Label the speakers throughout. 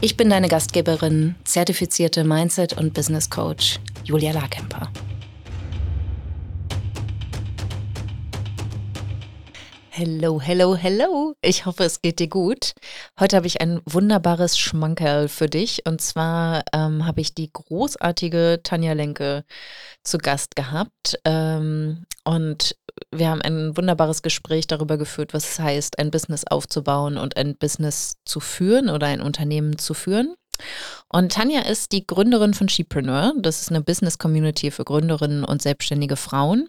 Speaker 1: Ich bin deine Gastgeberin, zertifizierte Mindset- und Business Coach Julia Larkemper. Hello, hello, hello. Ich hoffe, es geht dir gut. Heute habe ich ein wunderbares Schmankerl für dich. Und zwar ähm, habe ich die großartige Tanja Lenke zu Gast gehabt. Ähm, und wir haben ein wunderbares Gespräch darüber geführt, was es heißt, ein Business aufzubauen und ein Business zu führen oder ein Unternehmen zu führen. Und Tanja ist die Gründerin von Shepreneur. Das ist eine Business Community für Gründerinnen und selbstständige Frauen.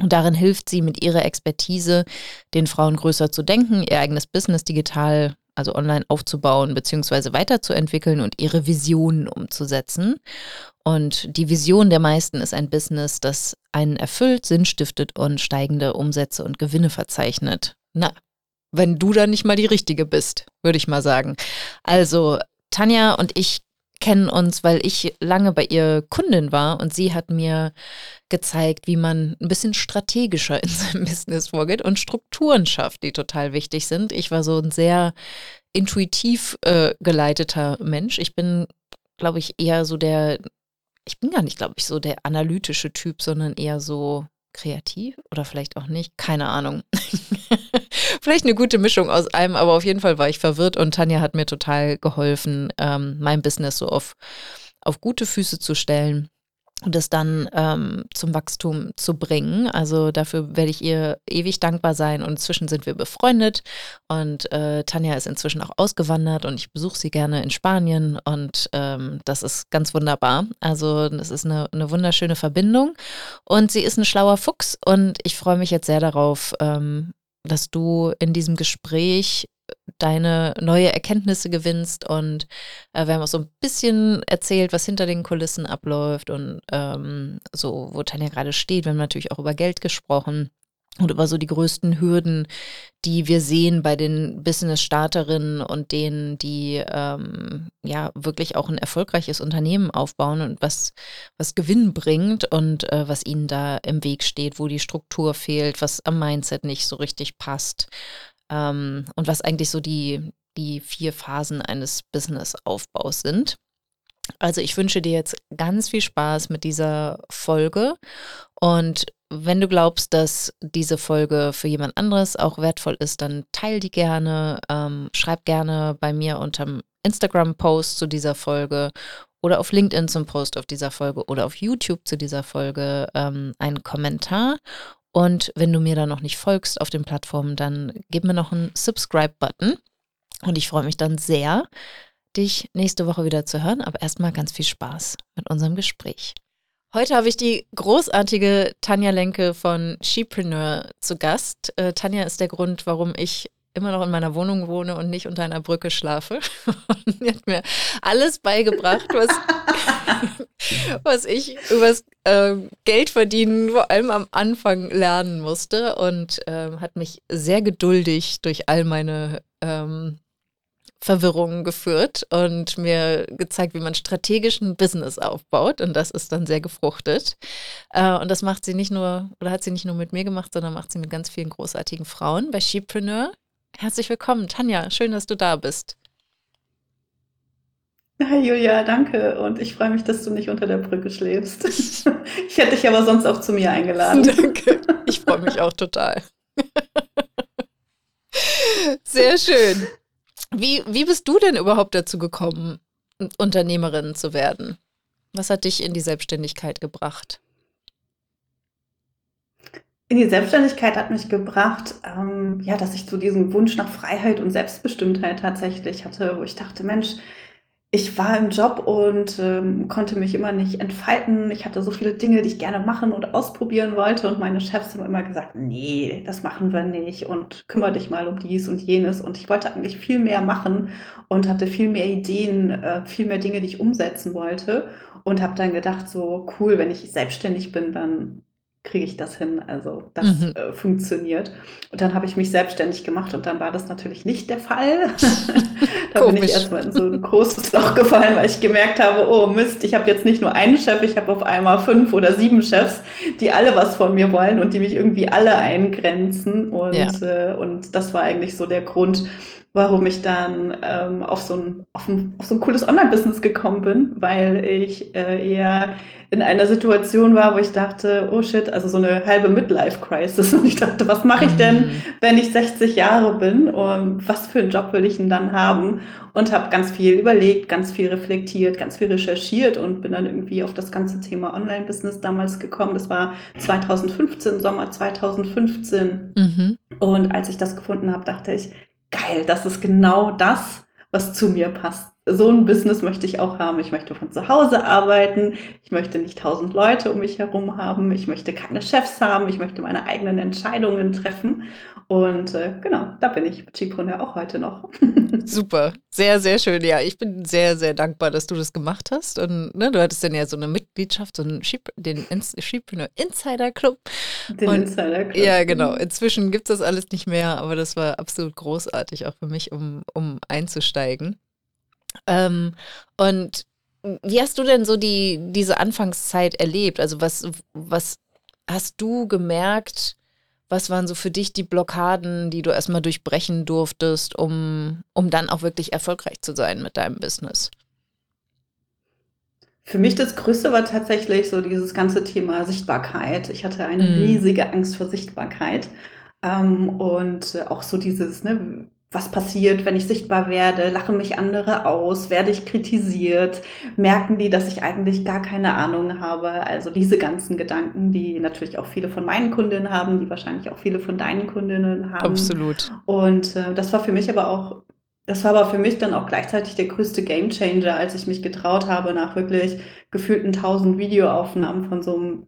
Speaker 1: Und darin hilft sie mit ihrer Expertise, den Frauen größer zu denken, ihr eigenes Business digital, also online aufzubauen bzw. weiterzuentwickeln und ihre Visionen umzusetzen. Und die Vision der meisten ist ein Business, das einen erfüllt, Sinn stiftet und steigende Umsätze und Gewinne verzeichnet. Na, wenn du dann nicht mal die Richtige bist, würde ich mal sagen. Also Tanja und ich kennen uns, weil ich lange bei ihr Kundin war und sie hat mir gezeigt, wie man ein bisschen strategischer in seinem Business vorgeht und Strukturen schafft, die total wichtig sind. Ich war so ein sehr intuitiv äh, geleiteter Mensch. Ich bin, glaube ich, eher so der, ich bin gar nicht, glaube ich, so der analytische Typ, sondern eher so kreativ oder vielleicht auch nicht, keine Ahnung. vielleicht eine gute Mischung aus allem, aber auf jeden Fall war ich verwirrt und Tanja hat mir total geholfen, ähm, mein Business so auf, auf gute Füße zu stellen und es dann ähm, zum Wachstum zu bringen. Also dafür werde ich ihr ewig dankbar sein. Und inzwischen sind wir befreundet und äh, Tanja ist inzwischen auch ausgewandert und ich besuche sie gerne in Spanien und ähm, das ist ganz wunderbar. Also das ist eine, eine wunderschöne Verbindung und sie ist ein schlauer Fuchs und ich freue mich jetzt sehr darauf, ähm, dass du in diesem Gespräch deine neue Erkenntnisse gewinnst und äh, wir haben auch so ein bisschen erzählt, was hinter den Kulissen abläuft und ähm, so, wo Tanja gerade steht. Wir haben natürlich auch über Geld gesprochen und über so die größten Hürden, die wir sehen bei den Business-Starterinnen und denen, die ähm, ja wirklich auch ein erfolgreiches Unternehmen aufbauen und was, was Gewinn bringt und äh, was ihnen da im Weg steht, wo die Struktur fehlt, was am Mindset nicht so richtig passt ähm, und was eigentlich so die, die vier Phasen eines Business-Aufbaus sind. Also ich wünsche dir jetzt ganz viel Spaß mit dieser Folge. Und wenn du glaubst, dass diese Folge für jemand anderes auch wertvoll ist, dann teil die gerne, ähm, schreib gerne bei mir unterm Instagram-Post zu dieser Folge oder auf LinkedIn zum Post auf dieser Folge oder auf YouTube zu dieser Folge ähm, einen Kommentar und wenn du mir da noch nicht folgst auf den Plattformen, dann gib mir noch einen Subscribe-Button. Und ich freue mich dann sehr, dich nächste Woche wieder zu hören. Aber erstmal ganz viel Spaß mit unserem Gespräch. Heute habe ich die großartige Tanja Lenke von Shepreneur zu Gast. Äh, Tanja ist der Grund, warum ich immer noch in meiner Wohnung wohne und nicht unter einer Brücke schlafe. Und sie hat mir alles beigebracht, was, was ich übers äh, Geldverdienen vor allem am Anfang lernen musste und äh, hat mich sehr geduldig durch all meine ähm, Verwirrungen geführt und mir gezeigt, wie man strategischen Business aufbaut. Und das ist dann sehr gefruchtet. Äh, und das macht sie nicht nur, oder hat sie nicht nur mit mir gemacht, sondern macht sie mit ganz vielen großartigen Frauen bei Shepreneur. Herzlich willkommen, Tanja. Schön, dass du da bist.
Speaker 2: Hi Julia, danke. Und ich freue mich, dass du nicht unter der Brücke schläfst. Ich hätte dich aber sonst auch zu mir eingeladen.
Speaker 1: Danke. Ich freue mich auch total. Sehr schön. Wie, wie bist du denn überhaupt dazu gekommen, Unternehmerin zu werden? Was hat dich in die Selbstständigkeit gebracht?
Speaker 2: In die Selbstständigkeit hat mich gebracht, ähm, ja, dass ich so diesen Wunsch nach Freiheit und Selbstbestimmtheit tatsächlich hatte, wo ich dachte, Mensch, ich war im Job und ähm, konnte mich immer nicht entfalten. Ich hatte so viele Dinge, die ich gerne machen und ausprobieren wollte. Und meine Chefs haben immer gesagt, nee, das machen wir nicht und kümmere dich mal um dies und jenes. Und ich wollte eigentlich viel mehr machen und hatte viel mehr Ideen, äh, viel mehr Dinge, die ich umsetzen wollte. Und habe dann gedacht, so cool, wenn ich selbstständig bin, dann kriege ich das hin. Also das mhm. äh, funktioniert. Und dann habe ich mich selbstständig gemacht und dann war das natürlich nicht der Fall. da Komisch. bin ich erstmal in so ein großes Loch gefallen, weil ich gemerkt habe, oh Mist, ich habe jetzt nicht nur einen Chef, ich habe auf einmal fünf oder sieben Chefs, die alle was von mir wollen und die mich irgendwie alle eingrenzen. Und, ja. äh, und das war eigentlich so der Grund, warum ich dann ähm, auf, so ein, auf, ein, auf so ein cooles Online-Business gekommen bin, weil ich äh, eher in einer Situation war, wo ich dachte, oh shit, also so eine halbe Midlife-Crisis. Und ich dachte, was mache ich denn, mhm. wenn ich 60 Jahre bin? Und was für einen Job will ich denn dann haben? Und habe ganz viel überlegt, ganz viel reflektiert, ganz viel recherchiert und bin dann irgendwie auf das ganze Thema Online-Business damals gekommen. Das war 2015, Sommer 2015. Mhm. Und als ich das gefunden habe, dachte ich, geil, das ist genau das, was zu mir passt so ein Business möchte ich auch haben. Ich möchte von zu Hause arbeiten. Ich möchte nicht tausend Leute um mich herum haben. Ich möchte keine Chefs haben. Ich möchte meine eigenen Entscheidungen treffen. Und äh, genau, da bin ich mit Chipreneur auch heute noch.
Speaker 1: Super, sehr, sehr schön. Ja, ich bin sehr, sehr dankbar, dass du das gemacht hast. Und ne, du hattest dann ja so eine Mitgliedschaft, so einen Chip, den Chipreneur Insider Club.
Speaker 2: Den Und, Insider Club.
Speaker 1: Ja, genau. Inzwischen gibt es das alles nicht mehr, aber das war absolut großartig, auch für mich, um, um einzusteigen. Ähm, und wie hast du denn so die, diese Anfangszeit erlebt? Also was, was hast du gemerkt, was waren so für dich die Blockaden, die du erstmal durchbrechen durftest, um, um dann auch wirklich erfolgreich zu sein mit deinem Business?
Speaker 2: Für mich das Größte war tatsächlich so dieses ganze Thema Sichtbarkeit. Ich hatte eine mm. riesige Angst vor Sichtbarkeit. Ähm, und auch so dieses, ne, was passiert, wenn ich sichtbar werde? Lachen mich andere aus? Werde ich kritisiert? Merken die, dass ich eigentlich gar keine Ahnung habe? Also diese ganzen Gedanken, die natürlich auch viele von meinen Kundinnen haben, die wahrscheinlich auch viele von deinen Kundinnen haben.
Speaker 1: Absolut.
Speaker 2: Und äh, das war für mich aber auch, das war aber für mich dann auch gleichzeitig der größte Gamechanger, als ich mich getraut habe, nach wirklich gefühlten tausend Videoaufnahmen von so einem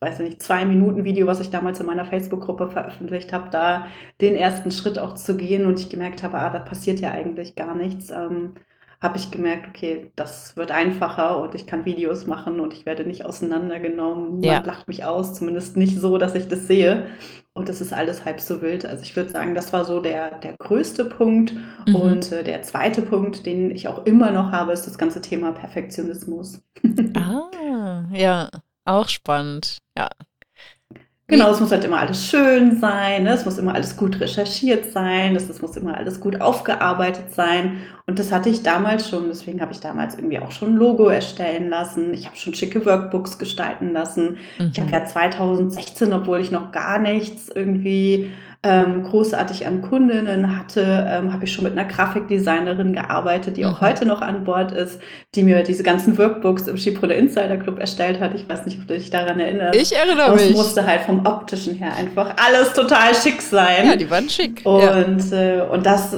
Speaker 2: weiß nicht, zwei Minuten Video, was ich damals in meiner Facebook-Gruppe veröffentlicht habe, da den ersten Schritt auch zu gehen und ich gemerkt habe, ah, da passiert ja eigentlich gar nichts, ähm, habe ich gemerkt, okay, das wird einfacher und ich kann Videos machen und ich werde nicht auseinandergenommen. Ja. Man lacht mich aus, zumindest nicht so, dass ich das sehe. Und das ist alles halb so wild. Also ich würde sagen, das war so der, der größte Punkt. Mhm. Und äh, der zweite Punkt, den ich auch immer noch habe, ist das ganze Thema Perfektionismus.
Speaker 1: ah, ja. Auch spannend, ja.
Speaker 2: Genau, es muss halt immer alles schön sein, ne? es muss immer alles gut recherchiert sein, es, es muss immer alles gut aufgearbeitet sein. Und das hatte ich damals schon, deswegen habe ich damals irgendwie auch schon ein Logo erstellen lassen. Ich habe schon schicke Workbooks gestalten lassen. Mhm. Ich habe ja 2016, obwohl ich noch gar nichts irgendwie ähm, großartig an Kundinnen hatte, ähm, habe ich schon mit einer Grafikdesignerin gearbeitet, die auch mhm. heute noch an Bord ist, die mir diese ganzen Workbooks im Schiebrunner Insider Club erstellt hat. Ich weiß nicht, ob du dich daran erinnerst.
Speaker 1: Ich erinnere mich.
Speaker 2: Es musste halt vom optischen her einfach alles total schick sein.
Speaker 1: Ja, die waren schick.
Speaker 2: Und, ja. äh, und das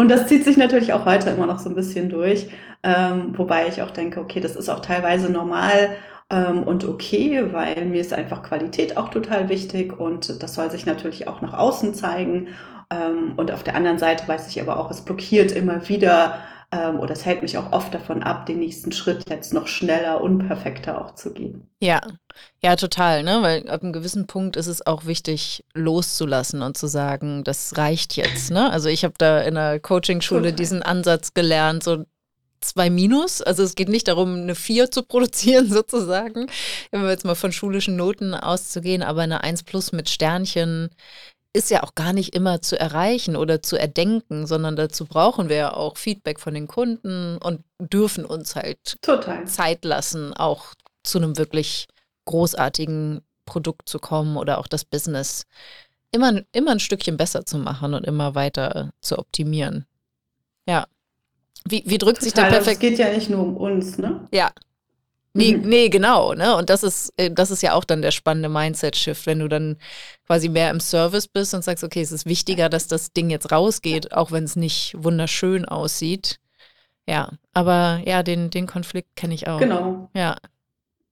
Speaker 2: und das zieht sich natürlich auch heute immer noch so ein bisschen durch, ähm, wobei ich auch denke, okay, das ist auch teilweise normal ähm, und okay, weil mir ist einfach Qualität auch total wichtig und das soll sich natürlich auch nach außen zeigen. Ähm, und auf der anderen Seite weiß ich aber auch, es blockiert immer wieder ähm, oder es hält mich auch oft davon ab, den nächsten Schritt jetzt noch schneller, unperfekter auch zu gehen.
Speaker 1: Ja, ja, total, ne? Weil ab einem gewissen Punkt ist es auch wichtig, loszulassen und zu sagen, das reicht jetzt. Ne? Also ich habe da in der Coaching-Schule diesen Ansatz gelernt, so zwei Minus. Also es geht nicht darum, eine vier zu produzieren sozusagen, wenn wir jetzt mal von schulischen Noten auszugehen, aber eine eins plus mit Sternchen ist ja auch gar nicht immer zu erreichen oder zu erdenken, sondern dazu brauchen wir ja auch Feedback von den Kunden und dürfen uns halt
Speaker 2: Total.
Speaker 1: Zeit lassen, auch zu einem wirklich großartigen Produkt zu kommen oder auch das Business immer, immer ein Stückchen besser zu machen und immer weiter zu optimieren. Ja. Wie, wie drückt Total, sich der perfekt?
Speaker 2: Es geht ja nicht nur um uns, ne?
Speaker 1: Ja. Nee, mhm. nee, genau, ne? Und das ist, äh, das ist ja auch dann der spannende Mindset-Shift, wenn du dann quasi mehr im Service bist und sagst, okay, es ist wichtiger, dass das Ding jetzt rausgeht, auch wenn es nicht wunderschön aussieht. Ja, aber ja, den, den Konflikt kenne ich auch.
Speaker 2: Genau.
Speaker 1: Ja.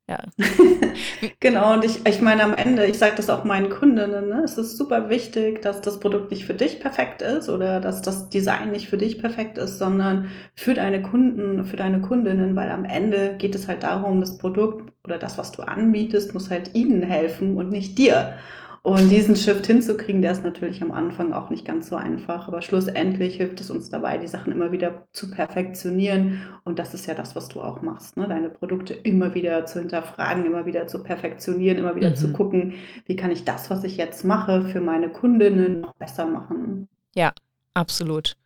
Speaker 1: Ja.
Speaker 2: genau, und ich, ich meine am Ende, ich sage das auch meinen Kundinnen, ne? es ist super wichtig, dass das Produkt nicht für dich perfekt ist oder dass das Design nicht für dich perfekt ist, sondern für deine Kunden, für deine Kundinnen, weil am Ende geht es halt darum, das Produkt oder das, was du anbietest, muss halt ihnen helfen und nicht dir. Und diesen Shift hinzukriegen, der ist natürlich am Anfang auch nicht ganz so einfach, aber schlussendlich hilft es uns dabei, die Sachen immer wieder zu perfektionieren. Und das ist ja das, was du auch machst, ne? deine Produkte immer wieder zu hinterfragen, immer wieder zu perfektionieren, immer wieder mhm. zu gucken, wie kann ich das, was ich jetzt mache, für meine Kundinnen noch besser machen.
Speaker 1: Ja, absolut.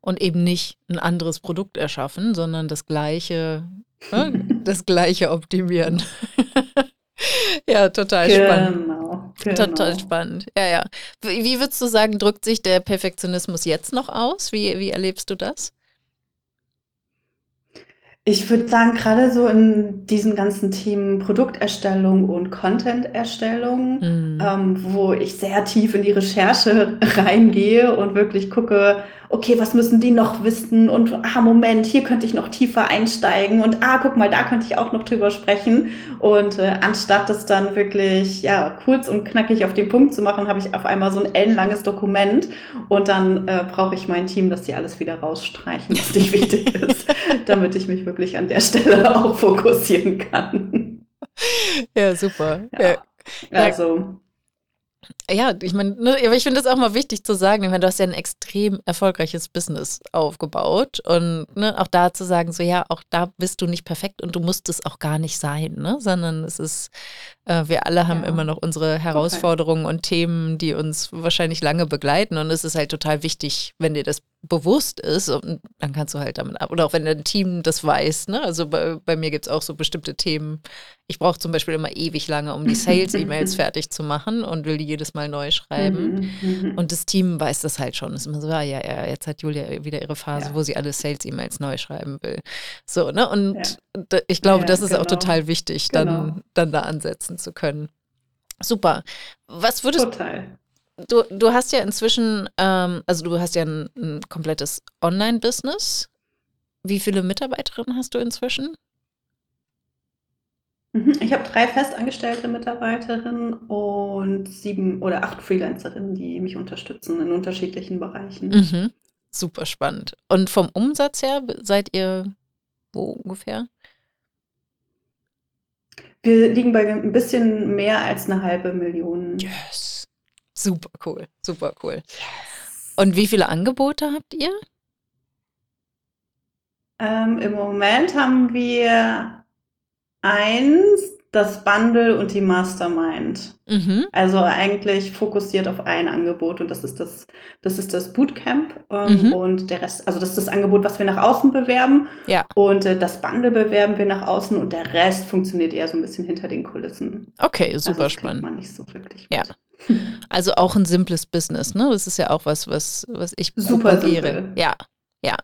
Speaker 1: Und eben nicht ein anderes Produkt erschaffen, sondern das gleiche, ne? das gleiche optimieren. ja, total genau. spannend. Genau. Total spannend. Ja, ja. Wie würdest du sagen, drückt sich der Perfektionismus jetzt noch aus? Wie, wie erlebst du das?
Speaker 2: Ich würde sagen, gerade so in diesen ganzen Themen Produkterstellung und Content-Erstellung, mhm. ähm, wo ich sehr tief in die Recherche reingehe und wirklich gucke, okay, was müssen die noch wissen? Und ah, Moment, hier könnte ich noch tiefer einsteigen und ah, guck mal, da könnte ich auch noch drüber sprechen. Und äh, anstatt das dann wirklich ja kurz und knackig auf den Punkt zu machen, habe ich auf einmal so ein ellenlanges Dokument und dann äh, brauche ich mein Team, dass die alles wieder rausstreichen, was nicht wichtig ist, damit ich mich wirklich an der Stelle auch fokussieren kann.
Speaker 1: Ja, super.
Speaker 2: Ja. Ja. Also
Speaker 1: ja, ich meine, ne, aber ich finde es auch mal wichtig zu sagen, ich meine, du hast ja ein extrem erfolgreiches Business aufgebaut und ne, auch da zu sagen, so ja, auch da bist du nicht perfekt und du musst es auch gar nicht sein, ne, sondern es ist, äh, wir alle haben ja. immer noch unsere Herausforderungen okay. und Themen, die uns wahrscheinlich lange begleiten und es ist halt total wichtig, wenn dir das bewusst ist, und dann kannst du halt damit ab. Oder auch wenn dein Team das weiß, ne? Also bei, bei mir gibt es auch so bestimmte Themen. Ich brauche zum Beispiel immer ewig lange, um die Sales-E-Mails fertig zu machen und will die jedes Mal neu schreiben. Mhm, mhm. und das Team weiß das halt schon. Es ist immer so, ja, ja, ja, jetzt hat Julia wieder ihre Phase, ja. wo sie alle Sales-E-Mails neu schreiben will. So, ne? Und ja. ich glaube, ja, das ist genau. auch total wichtig, dann, genau. dann da ansetzen zu können. Super. Was würdest
Speaker 2: Total
Speaker 1: du, du hast ja inzwischen, ähm, also du hast ja ein, ein komplettes Online-Business. Wie viele Mitarbeiterinnen hast du inzwischen?
Speaker 2: Mhm, ich habe drei festangestellte Mitarbeiterinnen und sieben oder acht Freelancerinnen, die mich unterstützen in unterschiedlichen Bereichen.
Speaker 1: Mhm. Super spannend. Und vom Umsatz her seid ihr wo ungefähr?
Speaker 2: Wir liegen bei ein bisschen mehr als eine halbe Million.
Speaker 1: Yes. Super cool, super cool. Yes. Und wie viele Angebote habt ihr?
Speaker 2: Ähm, Im Moment haben wir eins, das Bundle und die Mastermind. Mhm. Also eigentlich fokussiert auf ein Angebot und das ist das, das ist das Bootcamp ähm, mhm. und der Rest, also das ist das Angebot, was wir nach außen bewerben.
Speaker 1: Ja.
Speaker 2: Und äh, das Bundle bewerben wir nach außen und der Rest funktioniert eher so ein bisschen hinter den Kulissen.
Speaker 1: Okay, super also spannend.
Speaker 2: Man nicht so wirklich
Speaker 1: ja. Also auch ein simples Business, ne? Das ist ja auch was, was, was ich
Speaker 2: super propagiere.
Speaker 1: Ja, ja.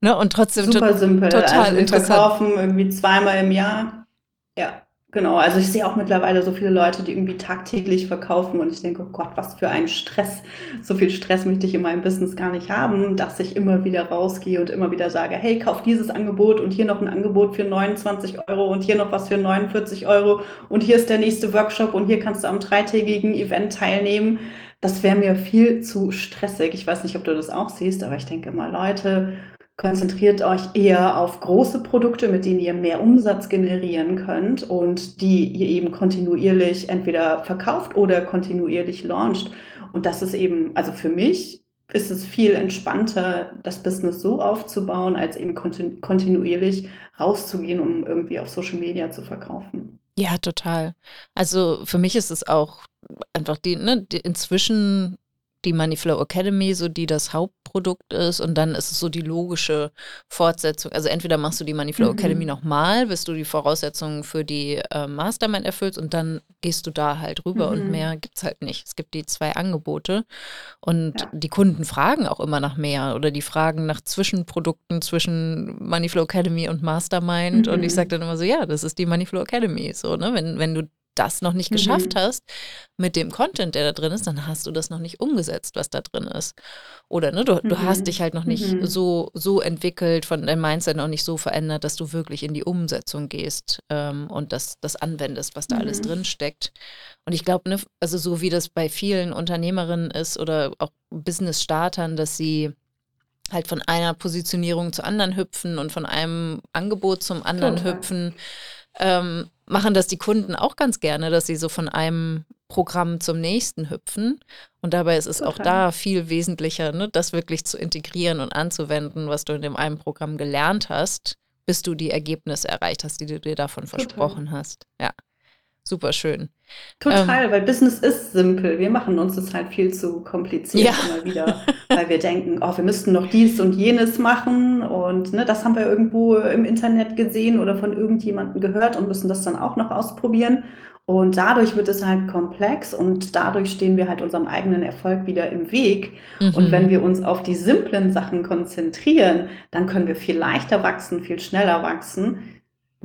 Speaker 1: Ne? Und trotzdem
Speaker 2: super simpel. Total also wir interessant. verkaufen irgendwie zweimal im Jahr. Ja. Genau, also ich sehe auch mittlerweile so viele Leute, die irgendwie tagtäglich verkaufen und ich denke, oh Gott, was für ein Stress. So viel Stress möchte ich in meinem Business gar nicht haben, dass ich immer wieder rausgehe und immer wieder sage, hey, kauf dieses Angebot und hier noch ein Angebot für 29 Euro und hier noch was für 49 Euro und hier ist der nächste Workshop und hier kannst du am dreitägigen Event teilnehmen. Das wäre mir viel zu stressig. Ich weiß nicht, ob du das auch siehst, aber ich denke immer, Leute, konzentriert euch eher auf große Produkte, mit denen ihr mehr Umsatz generieren könnt und die ihr eben kontinuierlich entweder verkauft oder kontinuierlich launcht. Und das ist eben, also für mich ist es viel entspannter, das Business so aufzubauen, als eben kontinuierlich rauszugehen, um irgendwie auf Social Media zu verkaufen.
Speaker 1: Ja, total. Also für mich ist es auch einfach die, ne, die inzwischen die Moneyflow Academy, so die das Hauptprodukt ist und dann ist es so die logische Fortsetzung. Also entweder machst du die Moneyflow mhm. Academy nochmal, bis du die Voraussetzungen für die äh, Mastermind erfüllst und dann gehst du da halt rüber mhm. und mehr gibt es halt nicht. Es gibt die zwei Angebote und ja. die Kunden fragen auch immer nach mehr oder die fragen nach Zwischenprodukten zwischen Moneyflow Academy und Mastermind mhm. und ich mhm. sage dann immer so, ja, das ist die Moneyflow Academy. So, ne? Wenn, wenn du das noch nicht mhm. geschafft hast mit dem Content, der da drin ist, dann hast du das noch nicht umgesetzt, was da drin ist. Oder ne, du, mhm. du hast mhm. dich halt noch nicht mhm. so, so entwickelt, von deinem Mindset noch nicht so verändert, dass du wirklich in die Umsetzung gehst ähm, und das, das anwendest, was da alles mhm. drin steckt. Und ich glaube, ne, also so wie das bei vielen Unternehmerinnen ist oder auch Business-Startern, dass sie halt von einer Positionierung zur anderen hüpfen und von einem Angebot zum anderen Total. hüpfen, ähm, machen das die Kunden auch ganz gerne, dass sie so von einem Programm zum nächsten hüpfen. Und dabei ist es Total. auch da viel wesentlicher, ne, das wirklich zu integrieren und anzuwenden, was du in dem einen Programm gelernt hast, bis du die Ergebnisse erreicht hast, die du dir davon Total. versprochen hast. Ja super schön.
Speaker 2: Total, ähm, weil Business ist simpel. Wir machen uns das halt viel zu kompliziert ja. immer wieder, weil wir denken, oh, wir müssten noch dies und jenes machen und ne, das haben wir irgendwo im Internet gesehen oder von irgendjemandem gehört und müssen das dann auch noch ausprobieren. Und dadurch wird es halt komplex und dadurch stehen wir halt unserem eigenen Erfolg wieder im Weg. Mhm. Und wenn wir uns auf die simplen Sachen konzentrieren, dann können wir viel leichter wachsen, viel schneller wachsen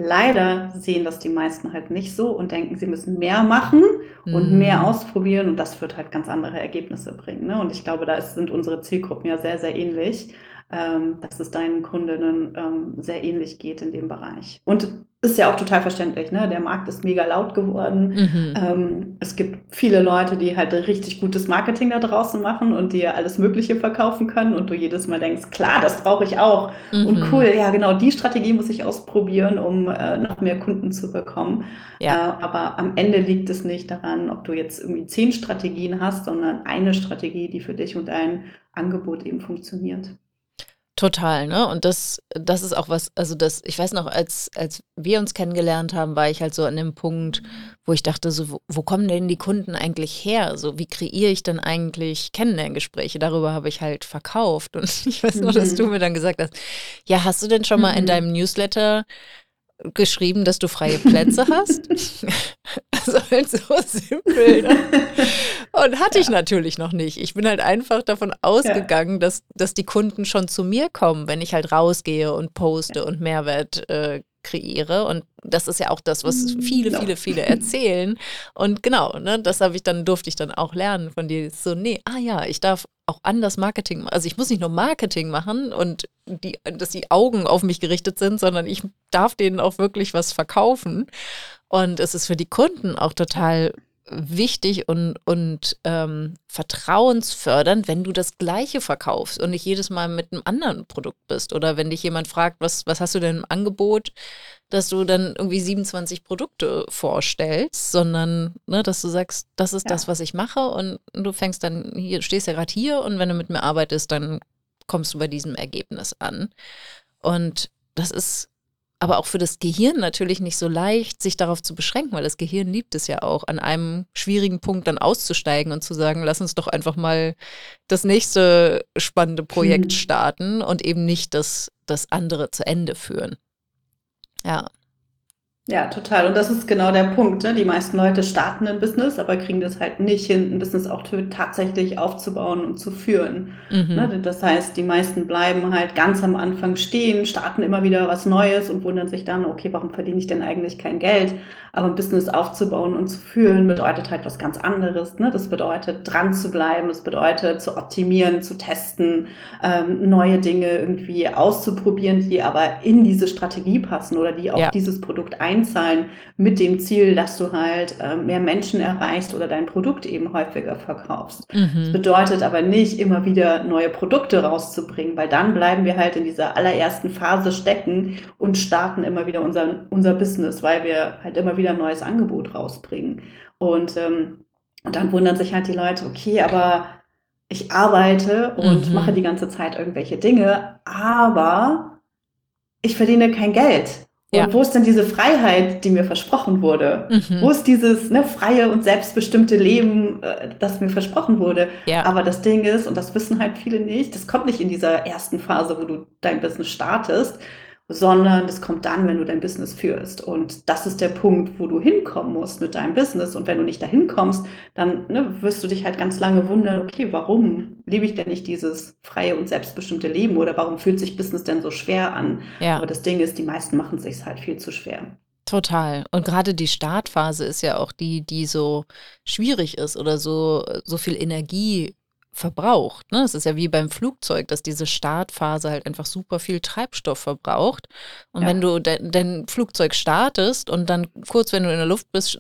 Speaker 2: Leider sehen das die meisten halt nicht so und denken, sie müssen mehr machen und mhm. mehr ausprobieren und das wird halt ganz andere Ergebnisse bringen. Ne? Und ich glaube, da ist, sind unsere Zielgruppen ja sehr, sehr ähnlich, dass es deinen Kundinnen ähm, sehr ähnlich geht in dem Bereich. Und ist ja auch total verständlich, ne? Der Markt ist mega laut geworden. Mhm. Ähm, es gibt viele Leute, die halt richtig gutes Marketing da draußen machen und die alles Mögliche verkaufen können und du jedes Mal denkst, klar, das brauche ich auch. Mhm. Und cool, ja genau, die Strategie muss ich ausprobieren, um äh, noch mehr Kunden zu bekommen. Ja. Äh, aber am Ende liegt es nicht daran, ob du jetzt irgendwie zehn Strategien hast, sondern eine Strategie, die für dich und dein Angebot eben funktioniert.
Speaker 1: Total, ne? Und das, das ist auch was, also das, ich weiß noch, als, als wir uns kennengelernt haben, war ich halt so an dem Punkt, wo ich dachte, so, wo, wo kommen denn die Kunden eigentlich her? So, wie kreiere ich denn eigentlich Kennenlerngespräche? Darüber habe ich halt verkauft. Und ich weiß noch, dass du mhm. mir dann gesagt hast, ja, hast du denn schon mal in mhm. deinem Newsletter geschrieben, dass du freie Plätze hast? also halt so simpel. Ne? Und hatte ja. ich natürlich noch nicht. Ich bin halt einfach davon ausgegangen, ja. dass, dass die Kunden schon zu mir kommen, wenn ich halt rausgehe und poste ja. und Mehrwert äh, kreiere. Und das ist ja auch das, was mhm. viele, viele, viele erzählen. Und genau, ne, das habe ich dann, durfte ich dann auch lernen von dir. So, nee, ah ja, ich darf auch anders Marketing machen. Also ich muss nicht nur Marketing machen und die, dass die Augen auf mich gerichtet sind, sondern ich darf denen auch wirklich was verkaufen. Und es ist für die Kunden auch total wichtig und, und ähm, vertrauensfördernd, wenn du das Gleiche verkaufst und nicht jedes Mal mit einem anderen Produkt bist. Oder wenn dich jemand fragt, was, was hast du denn im Angebot, dass du dann irgendwie 27 Produkte vorstellst, sondern ne, dass du sagst, das ist ja. das, was ich mache und du fängst dann hier, stehst ja gerade hier und wenn du mit mir arbeitest, dann kommst du bei diesem Ergebnis an. Und das ist aber auch für das Gehirn natürlich nicht so leicht, sich darauf zu beschränken, weil das Gehirn liebt es ja auch, an einem schwierigen Punkt dann auszusteigen und zu sagen, lass uns doch einfach mal das nächste spannende Projekt hm. starten und eben nicht das, das andere zu Ende führen. Ja.
Speaker 2: Ja, total. Und das ist genau der Punkt. Ne? Die meisten Leute starten ein Business, aber kriegen das halt nicht hin, ein Business auch tatsächlich aufzubauen und zu führen. Mhm. Ne? Das heißt, die meisten bleiben halt ganz am Anfang stehen, starten immer wieder was Neues und wundern sich dann, okay, warum verdiene ich denn eigentlich kein Geld? Aber ein Business aufzubauen und zu führen bedeutet halt was ganz anderes. Ne? Das bedeutet, dran zu bleiben, das bedeutet, zu optimieren, zu testen, ähm, neue Dinge irgendwie auszuprobieren, die aber in diese Strategie passen oder die auf ja. dieses Produkt ein einzahlen mit dem Ziel, dass du halt äh, mehr Menschen erreichst oder dein Produkt eben häufiger verkaufst. Mhm. Das bedeutet aber nicht immer wieder neue Produkte rauszubringen, weil dann bleiben wir halt in dieser allerersten Phase stecken und starten immer wieder unser, unser Business, weil wir halt immer wieder ein neues Angebot rausbringen. Und, ähm, und dann wundern sich halt die Leute, okay, aber ich arbeite und mhm. mache die ganze Zeit irgendwelche Dinge, aber ich verdiene kein Geld. Ja. Und wo ist denn diese Freiheit, die mir versprochen wurde? Mhm. Wo ist dieses ne, freie und selbstbestimmte Leben, äh, das mir versprochen wurde? Ja. Aber das Ding ist, und das wissen halt viele nicht, das kommt nicht in dieser ersten Phase, wo du dein Business startest, sondern das kommt dann, wenn du dein Business führst. Und das ist der Punkt, wo du hinkommen musst mit deinem Business. Und wenn du nicht dahin kommst, dann ne, wirst du dich halt ganz lange wundern, okay, warum lebe ich denn nicht dieses freie und selbstbestimmte Leben oder warum fühlt sich Business denn so schwer an? Ja. Aber das Ding ist, die meisten machen es sich halt viel zu schwer.
Speaker 1: Total. Und gerade die Startphase ist ja auch die, die so schwierig ist oder so, so viel Energie verbraucht. Ne? Es ist ja wie beim Flugzeug, dass diese Startphase halt einfach super viel Treibstoff verbraucht. Und ja. wenn du de dein Flugzeug startest und dann kurz, wenn du in der Luft bist,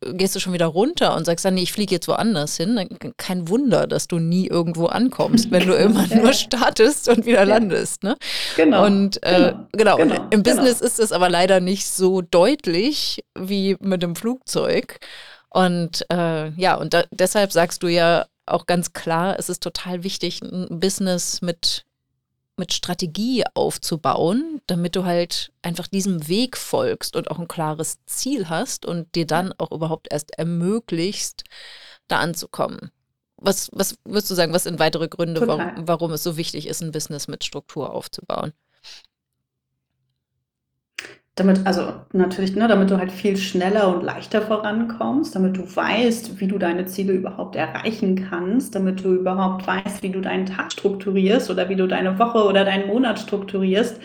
Speaker 1: gehst du schon wieder runter und sagst dann, nee, ich fliege jetzt woanders hin. Kein Wunder, dass du nie irgendwo ankommst, wenn du immer nur startest und wieder landest. Ne? Genau. Und äh, genau, genau. Und im genau. Business ist es aber leider nicht so deutlich wie mit dem Flugzeug. Und äh, ja, und da, deshalb sagst du ja auch ganz klar, es ist total wichtig, ein Business mit mit Strategie aufzubauen, damit du halt einfach diesem Weg folgst und auch ein klares Ziel hast und dir dann auch überhaupt erst ermöglicht, da anzukommen. Was, was würdest du sagen, was sind weitere Gründe, warum, warum es so wichtig ist, ein Business mit Struktur aufzubauen?
Speaker 2: Damit, also natürlich, ne, damit du halt viel schneller und leichter vorankommst, damit du weißt, wie du deine Ziele überhaupt erreichen kannst, damit du überhaupt weißt, wie du deinen Tag strukturierst oder wie du deine Woche oder deinen Monat strukturierst,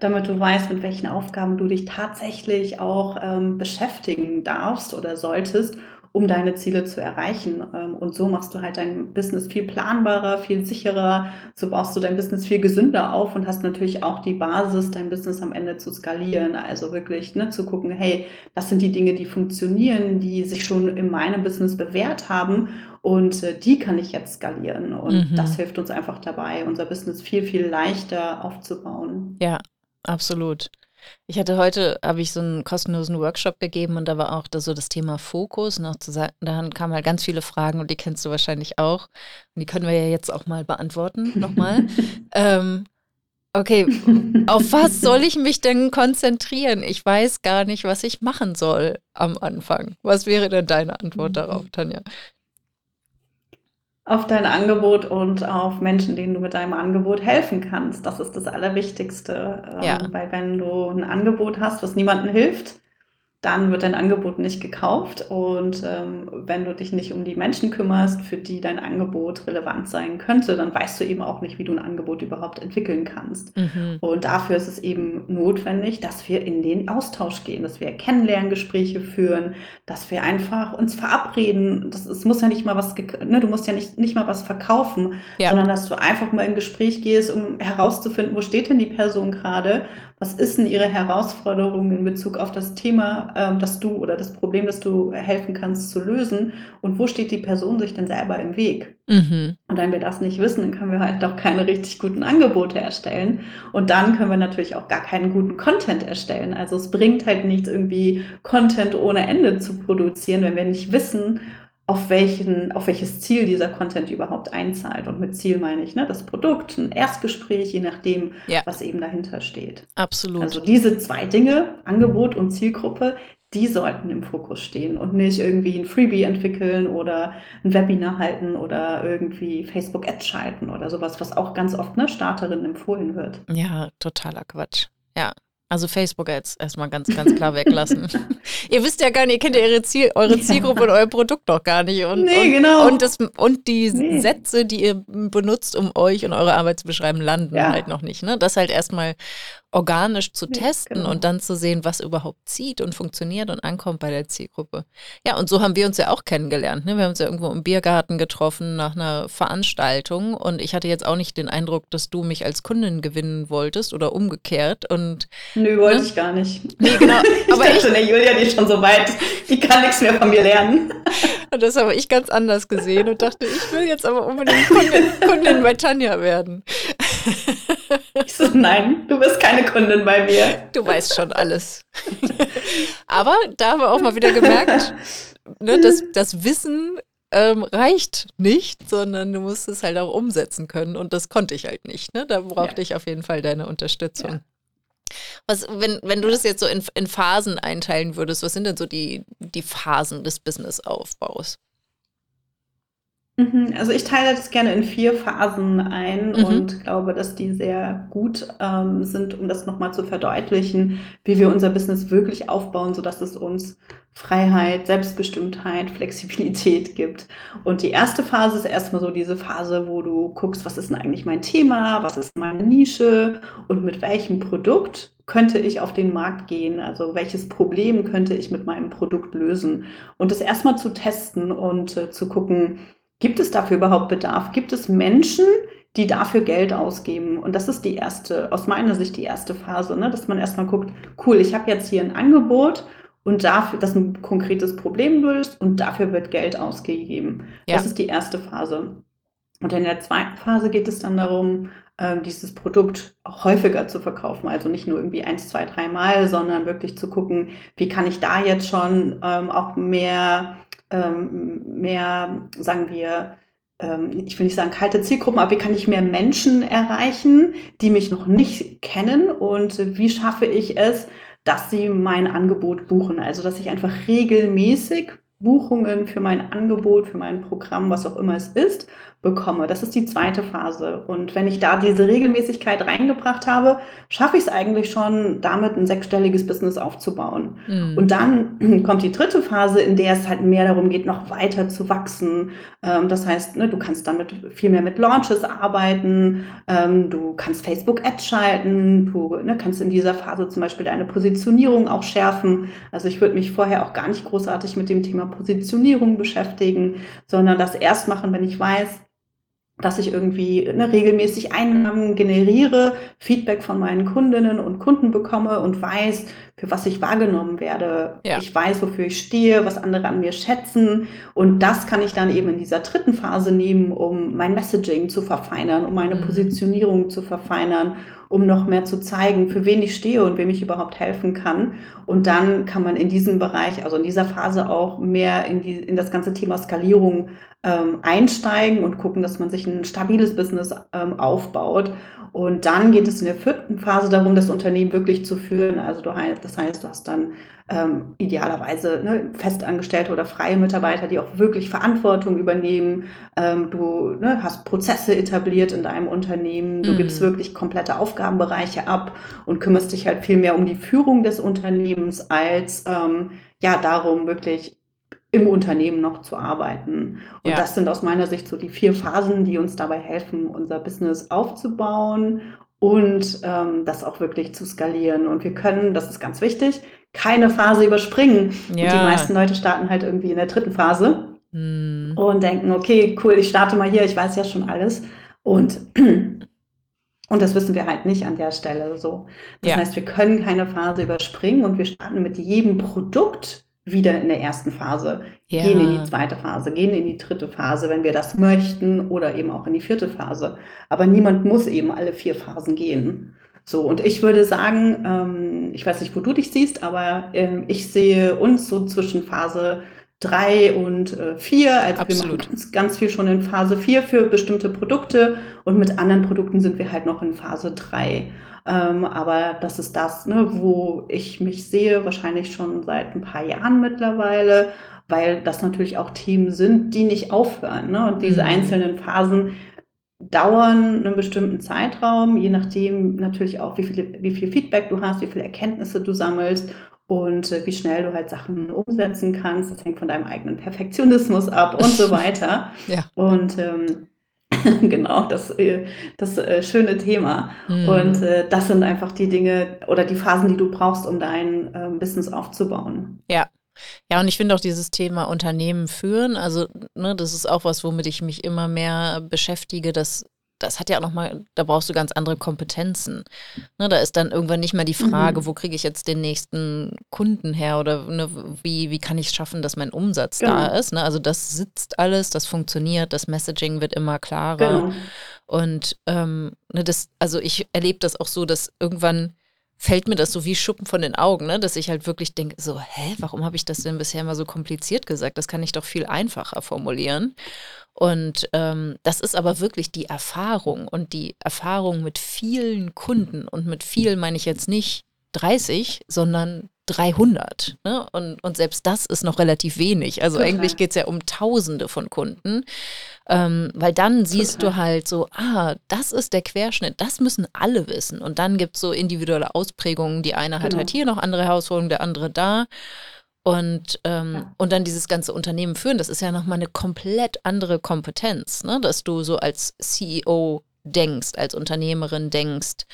Speaker 2: damit du weißt, mit welchen Aufgaben du dich tatsächlich auch ähm, beschäftigen darfst oder solltest, um deine Ziele zu erreichen. Ähm, und so machst du halt dein Business viel planbarer, viel sicherer. So baust du dein Business viel gesünder auf und hast natürlich auch die Basis, dein Business am Ende zu skalieren. Also wirklich ne, zu gucken, hey, das sind die Dinge, die funktionieren, die sich schon in meinem Business bewährt haben. Und äh, die kann ich jetzt skalieren. Und mhm. das hilft uns einfach dabei, unser Business viel, viel leichter aufzubauen.
Speaker 1: Ja, absolut. Ich hatte heute, habe ich so einen kostenlosen Workshop gegeben und da war auch da so das Thema Fokus. Noch zu sagen, da kamen halt ganz viele Fragen und die kennst du wahrscheinlich auch. Und die können wir ja jetzt auch mal beantworten, nochmal. ähm, okay, auf was soll ich mich denn konzentrieren? Ich weiß gar nicht, was ich machen soll am Anfang. Was wäre denn deine Antwort darauf, Tanja?
Speaker 2: Auf dein Angebot und auf Menschen, denen du mit deinem Angebot helfen kannst. Das ist das Allerwichtigste. Ähm, ja. Weil wenn du ein Angebot hast, was niemandem hilft, dann wird dein Angebot nicht gekauft. Und ähm, wenn du dich nicht um die Menschen kümmerst, für die dein Angebot relevant sein könnte, dann weißt du eben auch nicht, wie du ein Angebot überhaupt entwickeln kannst. Mhm. Und dafür ist es eben notwendig, dass wir in den Austausch gehen, dass wir Kennenlerngespräche führen, dass wir einfach uns verabreden. Das, es muss ja nicht mal was, ne, du musst ja nicht, nicht mal was verkaufen, ja. sondern dass du einfach mal in Gespräch gehst, um herauszufinden, wo steht denn die Person gerade was ist denn Ihre Herausforderung in Bezug auf das Thema, ähm, das du oder das Problem, das du helfen kannst zu lösen? Und wo steht die Person sich denn selber im Weg? Mhm. Und wenn wir das nicht wissen, dann können wir halt auch keine richtig guten Angebote erstellen. Und dann können wir natürlich auch gar keinen guten Content erstellen. Also es bringt halt nichts, irgendwie Content ohne Ende zu produzieren, wenn wir nicht wissen, auf, welchen, auf welches Ziel dieser Content überhaupt einzahlt. Und mit Ziel meine ich ne, das Produkt, ein Erstgespräch, je nachdem, ja. was eben dahinter steht.
Speaker 1: Absolut.
Speaker 2: Also diese zwei Dinge, Angebot und Zielgruppe, die sollten im Fokus stehen und nicht irgendwie ein Freebie entwickeln oder ein Webinar halten oder irgendwie Facebook-Ads schalten oder sowas, was auch ganz oft ne, Starterinnen empfohlen wird.
Speaker 1: Ja, totaler Quatsch. Ja, also Facebook jetzt erstmal ganz, ganz klar weglassen. ihr wisst ja gar nicht, ihr kennt ja ihre Ziel, eure Zielgruppe ja. und euer Produkt doch gar nicht. Und, nee, und, genau. Und, das, und die nee. Sätze, die ihr benutzt, um euch und eure Arbeit zu beschreiben, landen ja. halt noch nicht. Ne? Das halt erstmal organisch zu testen genau. und dann zu sehen, was überhaupt zieht und funktioniert und ankommt bei der Zielgruppe. Ja, und so haben wir uns ja auch kennengelernt. Ne? Wir haben uns ja irgendwo im Biergarten getroffen nach einer Veranstaltung und ich hatte jetzt auch nicht den Eindruck, dass du mich als Kundin gewinnen wolltest oder umgekehrt. Und,
Speaker 2: Nö, wollte ne? ich gar nicht. Nee, genau. Aber ich dachte, ich, ne, Julia, die ist schon so weit, die kann nichts mehr von mir lernen.
Speaker 1: Und das habe ich ganz anders gesehen und dachte, ich will jetzt aber unbedingt Kundin, Kundin bei Tanja werden.
Speaker 2: Ich so, nein, du bist keine Kundin bei mir.
Speaker 1: Du weißt schon alles. Aber da haben wir auch mal wieder gemerkt, ne, dass das Wissen ähm, reicht nicht, sondern du musst es halt auch umsetzen können. Und das konnte ich halt nicht. Ne? Da brauchte ja. ich auf jeden Fall deine Unterstützung. Ja. Was, wenn, wenn du das jetzt so in, in Phasen einteilen würdest, was sind denn so die, die Phasen des Businessaufbaus?
Speaker 2: Mhm, also ich teile das gerne in vier Phasen ein
Speaker 1: Mhm.
Speaker 2: und glaube, dass die sehr gut ähm, sind, um das nochmal zu verdeutlichen, wie wir unser Business wirklich aufbauen, sodass es uns Freiheit, Selbstbestimmtheit, Flexibilität gibt. Und die erste Phase ist erstmal so diese Phase, wo du guckst, was ist denn eigentlich mein Thema, was ist meine Nische und mit welchem Produkt könnte ich auf den Markt gehen? Also welches Problem könnte ich mit meinem Produkt lösen? Und das erstmal zu testen und äh, zu gucken, Gibt es dafür überhaupt Bedarf? Gibt es Menschen, die dafür Geld ausgeben? Und das ist die erste, aus meiner Sicht die erste Phase, ne? dass man erstmal guckt, cool, ich habe jetzt hier ein Angebot und dafür, das ein konkretes Problem löst und dafür wird Geld ausgegeben.
Speaker 1: Ja.
Speaker 2: Das ist die erste Phase. Und in der zweiten Phase geht es dann darum, ähm, dieses Produkt auch häufiger zu verkaufen. Also nicht nur irgendwie eins, zwei, dreimal, sondern wirklich zu gucken, wie kann ich da jetzt schon ähm, auch mehr ähm, mehr, sagen wir, ähm, ich will nicht sagen kalte Zielgruppen, aber wie kann ich mehr Menschen erreichen, die mich noch nicht kennen und wie schaffe ich es, dass sie mein Angebot buchen? Also, dass ich einfach regelmäßig Buchungen für mein Angebot, für mein Programm, was auch immer es ist, bekomme. Das ist die zweite Phase. Und wenn ich da diese Regelmäßigkeit reingebracht habe, schaffe ich es eigentlich schon, damit ein sechsstelliges Business aufzubauen. Mhm. Und dann kommt die dritte Phase, in der es halt mehr darum geht, noch weiter zu wachsen. Ähm, das heißt, ne, du kannst damit viel mehr mit Launches arbeiten, ähm, du kannst Facebook Ads schalten, du ne, kannst in dieser Phase zum Beispiel deine Positionierung auch schärfen. Also ich würde mich vorher auch gar nicht großartig mit dem Thema Positionierung beschäftigen, sondern das erst machen, wenn ich weiß, dass ich irgendwie ne, regelmäßig Einnahmen generiere, Feedback von meinen Kundinnen und Kunden bekomme und weiß, für was ich wahrgenommen werde. Ja. Ich weiß, wofür ich stehe, was andere an mir schätzen. Und das kann ich dann eben in dieser dritten Phase nehmen, um mein Messaging zu verfeinern, um meine mhm. Positionierung zu verfeinern, um noch mehr zu zeigen, für wen ich stehe und wem ich überhaupt helfen kann. Und dann kann man in diesem Bereich, also in dieser Phase auch mehr in, die, in das ganze Thema Skalierung ähm, einsteigen und gucken, dass man sich ein stabiles Business ähm, aufbaut. Und dann geht es in der vierten Phase darum, das Unternehmen wirklich zu führen. Also du, das heißt, du hast dann ähm, idealerweise ne, festangestellte oder freie Mitarbeiter, die auch wirklich Verantwortung übernehmen. Ähm, du ne, hast Prozesse etabliert in deinem Unternehmen. Du mhm. gibst wirklich komplette Aufgabenbereiche ab und kümmerst dich halt viel mehr um die Führung des Unternehmens als ähm, ja darum, wirklich im Unternehmen noch zu arbeiten. Und ja. das sind aus meiner Sicht so die vier Phasen, die uns dabei helfen, unser Business aufzubauen und ähm, das auch wirklich zu skalieren. Und wir können, das ist ganz wichtig, keine Phase überspringen. Ja. Und die meisten Leute starten halt irgendwie in der dritten Phase hm. und denken, okay, cool, ich starte mal hier, ich weiß ja schon alles. Und und das wissen wir halt nicht an der Stelle so. Das ja. heißt, wir können keine Phase überspringen und wir starten mit jedem Produkt wieder in der ersten Phase, ja. gehen in die zweite Phase, gehen in die dritte Phase, wenn wir das möchten, oder eben auch in die vierte Phase. Aber niemand muss eben alle vier Phasen gehen. So, und ich würde sagen, ähm, ich weiß nicht, wo du dich siehst, aber ähm, ich sehe uns so zwischen Phase drei und äh, vier. Also Absolut. wir machen ganz, ganz viel schon in Phase vier für bestimmte Produkte und mit anderen Produkten sind wir halt noch in Phase drei. Ähm, aber das ist das, ne, wo ich mich sehe, wahrscheinlich schon seit ein paar Jahren mittlerweile, weil das natürlich auch Themen sind, die nicht aufhören. Ne? Und diese mhm. einzelnen Phasen dauern einen bestimmten Zeitraum, je nachdem natürlich auch, wie viel, wie viel Feedback du hast, wie viele Erkenntnisse du sammelst und äh, wie schnell du halt Sachen umsetzen kannst. Das hängt von deinem eigenen Perfektionismus ab und so weiter. ja. Und ähm, genau, das, äh, das äh, schöne Thema. Mhm. Und äh, das sind einfach die Dinge oder die Phasen, die du brauchst, um dein ähm, Business aufzubauen.
Speaker 1: Ja. Ja, und ich finde auch dieses Thema Unternehmen führen, also ne, das ist auch was, womit ich mich immer mehr beschäftige, dass das hat ja auch nochmal, da brauchst du ganz andere Kompetenzen. Ne, da ist dann irgendwann nicht mehr die Frage, mhm. wo kriege ich jetzt den nächsten Kunden her oder ne, wie, wie kann ich es schaffen, dass mein Umsatz genau. da ist. Ne? Also das sitzt alles, das funktioniert, das Messaging wird immer klarer. Genau. Und ähm, ne, das, also ich erlebe das auch so, dass irgendwann fällt mir das so wie Schuppen von den Augen, ne? dass ich halt wirklich denke, so, hä, warum habe ich das denn bisher immer so kompliziert gesagt? Das kann ich doch viel einfacher formulieren. Und ähm, das ist aber wirklich die Erfahrung und die Erfahrung mit vielen Kunden und mit viel meine ich jetzt nicht 30, sondern 300. Ne? Und, und selbst das ist noch relativ wenig. Also
Speaker 2: Total.
Speaker 1: eigentlich geht es ja um Tausende von Kunden. Ähm, weil dann siehst
Speaker 2: Total.
Speaker 1: du halt so, ah, das ist der Querschnitt, das müssen alle wissen. Und dann gibt es so individuelle Ausprägungen. Die eine hat
Speaker 2: Genau.
Speaker 1: halt hier noch andere Herausforderungen, der andere da. Und, ähm,
Speaker 2: Ja.
Speaker 1: und dann dieses ganze Unternehmen führen, das ist ja nochmal eine komplett andere Kompetenz, ne? dass du so als CEO denkst, als Unternehmerin denkst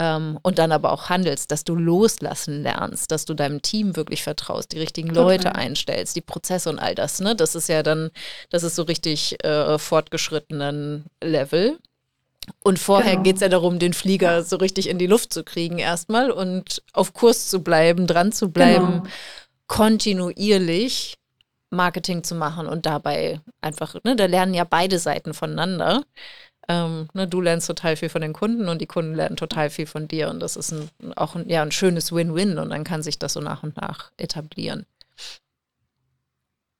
Speaker 1: ähm, und dann aber auch handelst, dass du loslassen lernst, dass du deinem Team wirklich vertraust, die richtigen
Speaker 2: Total.
Speaker 1: Leute einstellst, die Prozesse und all das. Ne? Das ist ja dann, das ist so richtig äh, fortgeschrittenen Level. Und vorher
Speaker 2: Genau.
Speaker 1: geht es ja darum, den Flieger so richtig in die Luft zu kriegen erstmal und auf Kurs zu bleiben, dran zu bleiben,
Speaker 2: Genau.
Speaker 1: kontinuierlich Marketing zu machen und dabei einfach, ne, da lernen ja beide Seiten voneinander. Ähm, ne, du lernst total viel von den Kunden und die Kunden lernen total viel von dir und das ist ein, auch ein, ja, ein schönes Win-Win und dann kann sich das so nach und nach etablieren.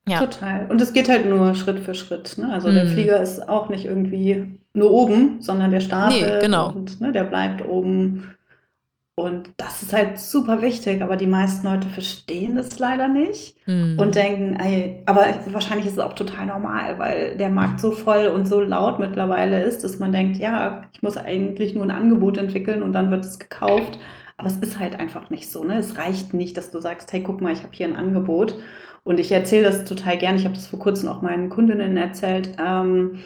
Speaker 1: Ja.
Speaker 2: Total. Und es geht halt nur Schritt für Schritt. Ne? Also der
Speaker 1: Mhm.
Speaker 2: Flieger ist auch nicht irgendwie nur oben, sondern der startet
Speaker 1: Nee, genau.
Speaker 2: und ne, der bleibt oben. Und das ist halt super wichtig, aber die meisten Leute verstehen das leider nicht
Speaker 1: Hm.
Speaker 2: und denken, ey, aber wahrscheinlich ist es auch total normal, weil der Markt so voll und so laut mittlerweile ist, dass man denkt, ja, ich muss eigentlich nur ein Angebot entwickeln und dann wird es gekauft. Aber es ist halt einfach nicht so. Ne? Es reicht nicht, dass du sagst, hey, guck mal, ich habe hier ein Angebot. Und ich erzähle das total gern. Ich habe das vor kurzem auch meinen Kundinnen erzählt, ähm,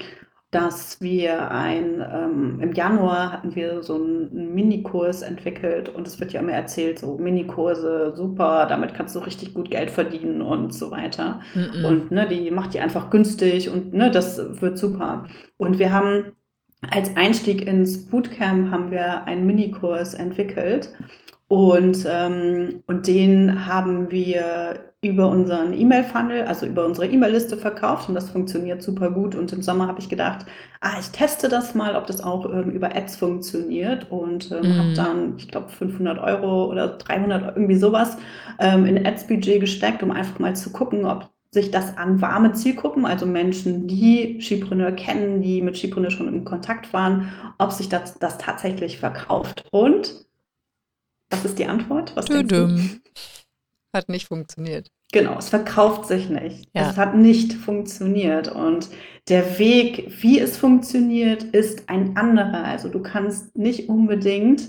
Speaker 2: dass wir ein, ähm, im Januar hatten wir so einen, Minikurs entwickelt und es wird ja immer erzählt, so Minikurse, super, damit kannst du richtig gut Geld verdienen und so weiter.
Speaker 1: Mhm.
Speaker 2: Und ne, die macht die einfach günstig und ne, das wird super. Und wir haben als Einstieg ins Bootcamp haben wir einen Minikurs entwickelt und, ähm, und den haben wir über unseren E-Mail-Funnel, also über unsere E-Mail-Liste verkauft und das funktioniert super gut. Und im Sommer habe ich gedacht, ah, ich teste das mal, ob das auch ähm, über Ads funktioniert und ähm,
Speaker 1: Mhm.
Speaker 2: habe dann, ich glaube, 500 Euro oder 300, irgendwie sowas ähm, in Ads-Budget gesteckt, um einfach mal zu gucken, ob sich das an warme Zielgruppen, also Menschen, die Skipreneur kennen, die mit Skipreneur schon in Kontakt waren, ob sich das, das tatsächlich verkauft. Und was ist die Antwort? Was?
Speaker 1: Tüdüm. Hat nicht funktioniert.
Speaker 2: Genau, es verkauft sich nicht.
Speaker 1: Ja.
Speaker 2: Es hat nicht funktioniert. Und der Weg, wie es funktioniert, ist ein anderer. Also du kannst nicht unbedingt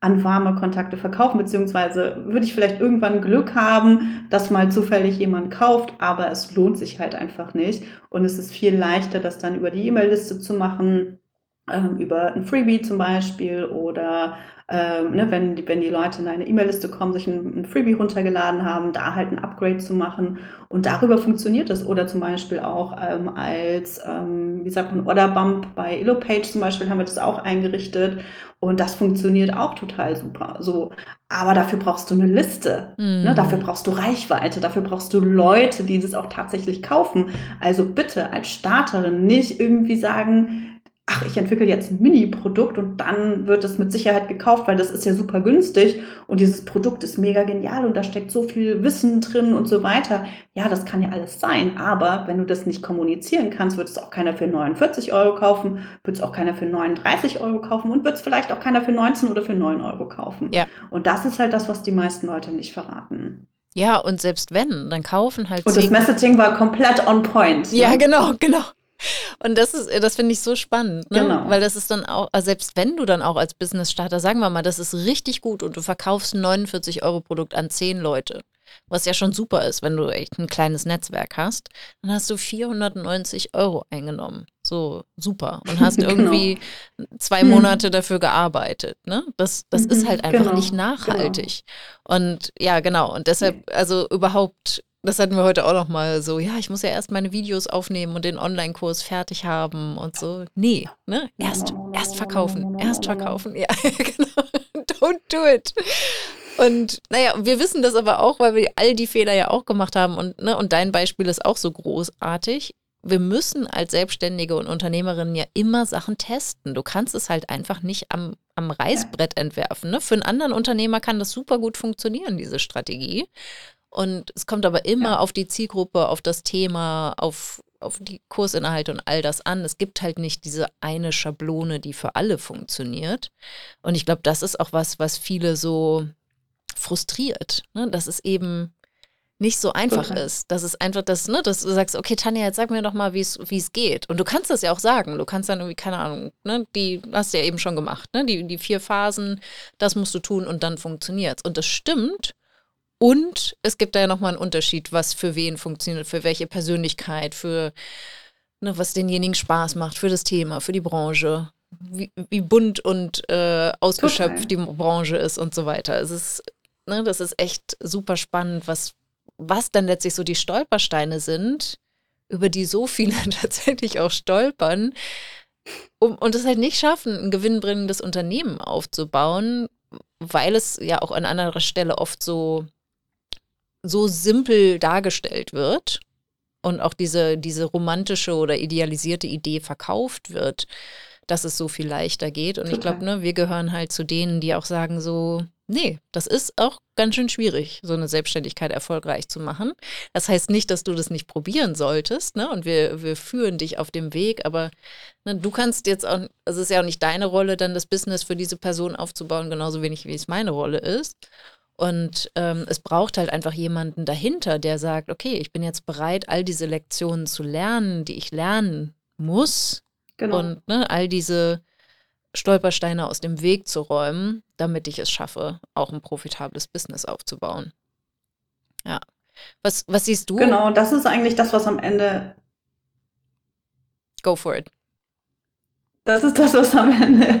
Speaker 2: an warme Kontakte verkaufen, beziehungsweise würde ich vielleicht irgendwann Glück haben, dass mal zufällig jemand kauft, aber es lohnt sich halt einfach nicht. Und es ist viel leichter, das dann über die E-Mail-Liste zu machen, ähm, über ein Freebie zum Beispiel oder ähm, ne, wenn, die, wenn die Leute in eine E-Mail-Liste kommen, sich ein, ein Freebie runtergeladen haben, da halt ein Upgrade zu machen und darüber funktioniert das. Oder zum Beispiel auch ähm, als, ähm, wie sagt man, Orderbump bei Illopage zum Beispiel haben wir das auch eingerichtet und das funktioniert auch total super. So, aber dafür brauchst du eine Liste. Ne,
Speaker 1: Mhm.
Speaker 2: dafür brauchst du Reichweite, dafür brauchst du Leute, die das auch tatsächlich kaufen. Also bitte als Starterin nicht irgendwie sagen, ach, ich entwickle jetzt ein Mini-Produkt und dann wird es mit Sicherheit gekauft, weil das ist ja super günstig und dieses Produkt ist mega genial und da steckt so viel Wissen drin und so weiter. Ja, das kann ja alles sein, aber wenn du das nicht kommunizieren kannst, wird es auch keiner für 49 Euro kaufen, wird es auch keiner für 39 Euro kaufen und wird es vielleicht auch keiner für 19 oder für 9 Euro kaufen.
Speaker 1: Ja.
Speaker 2: Und das ist halt das, was die meisten Leute nicht verraten.
Speaker 1: Ja, und selbst wenn, dann kaufen halt
Speaker 2: Und das Messaging war komplett on point.
Speaker 1: Ja,
Speaker 2: ne?
Speaker 1: genau, genau. Und das ist, das finde ich so spannend, ne?
Speaker 2: Genau.
Speaker 1: Weil das ist dann auch, also selbst wenn du dann auch als Business-Starter, sagen wir mal, das ist richtig gut und du verkaufst ein 49 Euro Produkt an zehn Leute, was ja schon super ist, wenn du echt ein kleines Netzwerk hast, dann hast du 490 Euro eingenommen. So super. Und hast
Speaker 2: Genau.
Speaker 1: irgendwie zwei
Speaker 2: Hm.
Speaker 1: Monate dafür gearbeitet. Ne? Das, das ist
Speaker 2: Mhm,
Speaker 1: halt einfach
Speaker 2: genau,
Speaker 1: nicht nachhaltig. Und ja, genau. Und deshalb, also überhaupt, das hatten wir heute auch noch mal so, ja, ich muss ja erst meine Videos aufnehmen und den Online-Kurs fertig haben und so. Nee, ne? Erst, erst verkaufen, erst verkaufen. Ja, genau. Don't do it. Und naja, wir wissen das aber auch, weil wir all die Fehler ja auch gemacht haben. Und, ne, und dein Beispiel ist auch so großartig. Wir müssen als Selbstständige und Unternehmerinnen ja immer Sachen testen. Du kannst es halt einfach nicht am, am Reißbrett entwerfen. Ne? Für einen anderen Unternehmer kann das super gut funktionieren, diese Strategie. Und es kommt aber immer
Speaker 2: Ja.
Speaker 1: auf die Zielgruppe, auf das Thema, auf, auf die Kursinhalte und all das an. Es gibt halt nicht diese eine Schablone, die für alle funktioniert. Und ich glaube, das ist auch was, was viele so frustriert, ne? dass es eben nicht so einfach okay. ist. Das ist einfach das, ne, dass du sagst, okay, Tanja, jetzt sag mir doch mal, wie es geht. Und du kannst das ja auch sagen. Du kannst dann irgendwie, keine Ahnung, ne, die hast du ja eben schon gemacht, ne? Die, die vier Phasen, das musst du tun und dann funktioniert's. Und das stimmt. Und es gibt da ja nochmal einen Unterschied, was für wen funktioniert, für welche Persönlichkeit, für ne, was denjenigen Spaß macht, für das Thema, für die Branche, wie, wie bunt und äh, ausgeschöpft Total. die Branche ist und so weiter. Es ist, ne, das ist echt super spannend, was, was dann letztlich so die Stolpersteine sind, über die so viele tatsächlich auch stolpern, um, und es halt nicht schaffen, ein gewinnbringendes Unternehmen aufzubauen, weil es ja auch an anderer Stelle oft so so simpel dargestellt wird und auch diese, diese romantische oder idealisierte Idee verkauft wird, dass es so viel leichter geht. Und Total. ich glaube, ne, wir gehören halt zu denen, die auch sagen so, nee, das ist auch ganz schön schwierig, so eine Selbstständigkeit erfolgreich zu machen. Das heißt nicht, dass du das nicht probieren solltest, ne? Und wir, wir führen dich auf dem Weg, aber ne, du kannst jetzt auch, es ist ja auch nicht deine Rolle, dann das Business für diese Person aufzubauen, genauso wenig wie es meine Rolle ist. Und ähm, es braucht halt einfach jemanden dahinter, der sagt, okay, ich bin jetzt bereit, all diese Lektionen zu lernen, die ich lernen muss. Genau. Und ne, all diese Stolpersteine aus dem Weg zu räumen, damit ich es schaffe, auch ein profitables Business aufzubauen. Ja. Was, was siehst du?
Speaker 2: Genau, das ist eigentlich das, was am Ende.
Speaker 1: Go for it.
Speaker 2: Das ist das, was am Ende,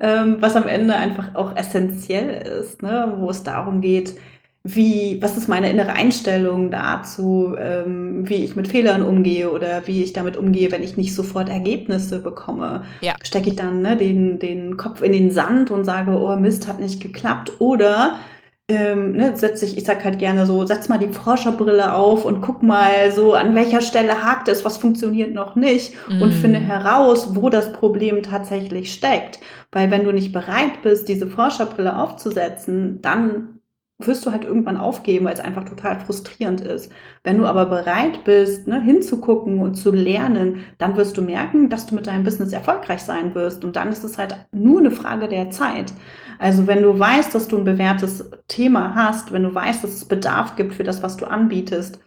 Speaker 2: ähm, was am Ende einfach auch essentiell ist, ne? wo es darum geht, wie, was ist meine innere Einstellung dazu, ähm, wie ich mit Fehlern umgehe oder wie ich damit umgehe, wenn ich nicht sofort Ergebnisse bekomme. Ja. Stecke ich dann ne, den, den Kopf in den Sand und sage, oh Mist, hat nicht geklappt. Oder ähm, ne, setz ich, ich sag halt gerne so, setz mal die Forscherbrille auf und guck mal so, an welcher Stelle hakt es, was funktioniert noch nicht mm. und finde heraus, wo das Problem tatsächlich steckt. Weil wenn du nicht bereit bist, diese Forscherbrille aufzusetzen, dann wirst du halt irgendwann aufgeben, weil es einfach total frustrierend ist. Wenn du aber bereit bist, ne, hinzugucken und zu lernen, dann wirst du merken, dass du mit deinem Business erfolgreich sein wirst. Und dann ist es halt nur eine Frage der Zeit. Also wenn du weißt, dass du ein bewährtes Thema hast, wenn du weißt, dass es Bedarf gibt für das, was du anbietest,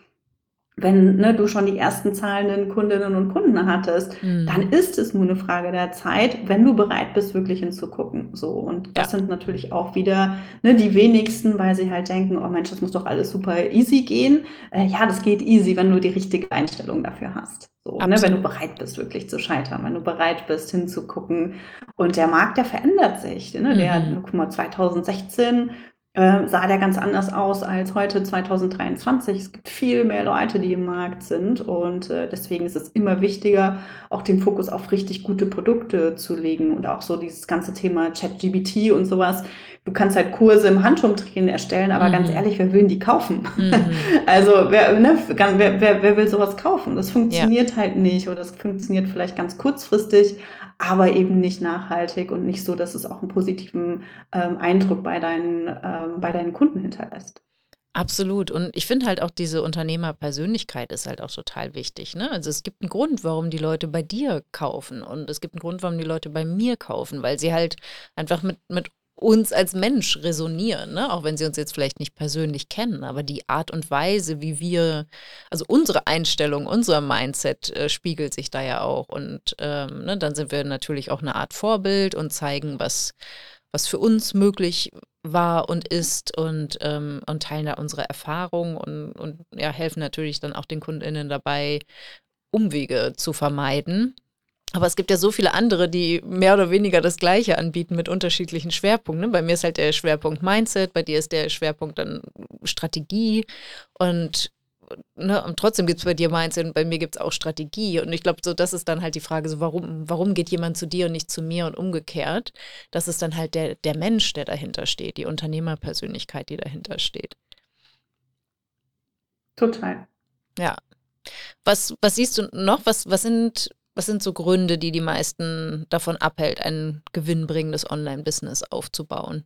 Speaker 2: wenn ne, du schon die ersten zahlenden Kundinnen und Kunden hattest, mhm. dann ist es nur eine Frage der Zeit, wenn du bereit bist, wirklich hinzugucken. So und das ja. sind natürlich auch wieder ne, die wenigsten, weil sie halt denken, oh Mensch, das muss doch alles super easy gehen. Äh, ja, das geht easy, wenn du die richtige Einstellung dafür hast. So, ne, wenn du bereit bist, wirklich zu scheitern, wenn du bereit bist, hinzugucken. Und der Markt, der verändert sich. Ne? Der, mhm. guck mal, 2016 äh, sah der ganz anders aus als heute 2023. Es gibt viel mehr Leute, die im Markt sind und äh, deswegen ist es immer wichtiger, auch den Fokus auf richtig gute Produkte zu legen und auch so dieses ganze Thema ChatGBT und sowas. Du kannst halt Kurse im Handumdrehen erstellen, aber mhm. ganz ehrlich, wer will die kaufen? Mhm. Also wer, ne, wer, wer, wer will sowas kaufen? Das funktioniert ja. halt nicht oder das funktioniert vielleicht ganz kurzfristig, aber eben nicht nachhaltig und nicht so, dass es auch einen positiven ähm, Eindruck bei deinen, ähm, bei deinen Kunden hinterlässt.
Speaker 1: Absolut. Und ich finde halt auch diese Unternehmerpersönlichkeit ist halt auch total wichtig. Ne? Also es gibt einen Grund, warum die Leute bei dir kaufen und es gibt einen Grund, warum die Leute bei mir kaufen, weil sie halt einfach mit, mit uns als Mensch resonieren, ne? auch wenn sie uns jetzt vielleicht nicht persönlich kennen, aber die Art und Weise, wie wir, also unsere Einstellung, unser Mindset äh, spiegelt sich da ja auch. Und ähm, ne, dann sind wir natürlich auch eine Art Vorbild und zeigen, was, was für uns möglich war und ist und, ähm, und teilen da unsere Erfahrungen und, und ja, helfen natürlich dann auch den KundInnen dabei, Umwege zu vermeiden. Aber es gibt ja so viele andere, die mehr oder weniger das Gleiche anbieten mit unterschiedlichen Schwerpunkten. Bei mir ist halt der Schwerpunkt Mindset, bei dir ist der Schwerpunkt dann Strategie und, ne, und trotzdem gibt es bei dir Mindset und bei mir gibt es auch Strategie. Und ich glaube, so das ist dann halt die Frage, so warum, warum geht jemand zu dir und nicht zu mir und umgekehrt? Das ist dann halt der, der Mensch, der dahinter steht, die Unternehmerpersönlichkeit, die dahinter steht.
Speaker 2: Total.
Speaker 1: Ja. Was, was siehst du noch? Was, was sind was sind so Gründe, die die meisten davon abhält, ein gewinnbringendes Online-Business aufzubauen?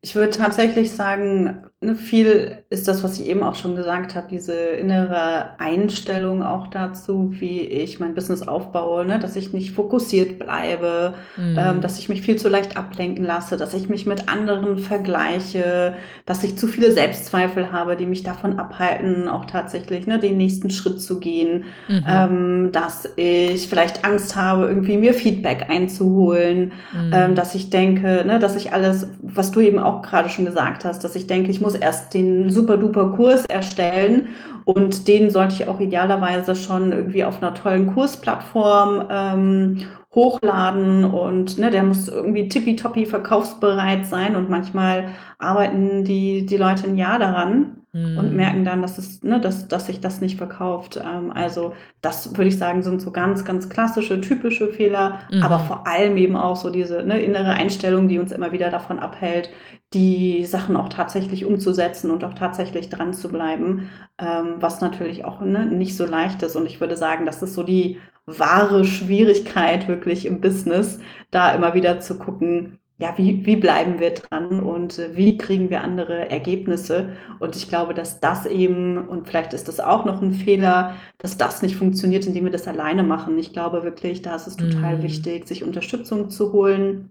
Speaker 2: Ich würde tatsächlich sagen, ne, viel ist das, was ich eben auch schon gesagt habe, diese innere Einstellung auch dazu, wie ich mein Business aufbaue, ne? dass ich nicht fokussiert bleibe, ähm,
Speaker 1: Mhm.
Speaker 2: dass ich mich viel zu leicht ablenken lasse, dass ich mich mit anderen vergleiche, dass ich zu viele Selbstzweifel habe, die mich davon abhalten, auch tatsächlich ne, den nächsten Schritt zu gehen,
Speaker 1: Mhm.
Speaker 2: ähm, dass ich vielleicht Angst habe, irgendwie mir Feedback einzuholen, ähm,
Speaker 1: Mhm.
Speaker 2: dass ich denke, ne, dass ich alles, was du eben auch gerade schon gesagt hast, dass ich denke, ich muss erst den super duper Kurs erstellen und den sollte ich auch idealerweise schon irgendwie auf einer tollen Kursplattform ähm, hochladen und ne, der muss irgendwie tippitoppi verkaufsbereit sein und manchmal arbeiten die, die Leute ein Jahr daran und
Speaker 1: Mhm.
Speaker 2: merken dann, dass es, ne, dass, dass sich das nicht verkauft. Ähm, also das würde ich sagen, sind so ganz, ganz klassische, typische Fehler, aber
Speaker 1: Mhm.
Speaker 2: vor allem eben auch so diese ne, innere Einstellung, die uns immer wieder davon abhält, die Sachen auch tatsächlich umzusetzen und auch tatsächlich dran zu bleiben, ähm, was natürlich auch ne, nicht so leicht ist. Und ich würde sagen, das ist so die wahre Schwierigkeit wirklich im Business, da immer wieder zu gucken, ja, wie, wie bleiben wir dran und äh, wie kriegen wir andere Ergebnisse? Und ich glaube, dass das eben, und vielleicht ist das auch noch ein Fehler, dass das nicht funktioniert, indem wir das alleine machen. Ich glaube wirklich, da ist es total
Speaker 1: Mhm.
Speaker 2: wichtig, sich Unterstützung zu holen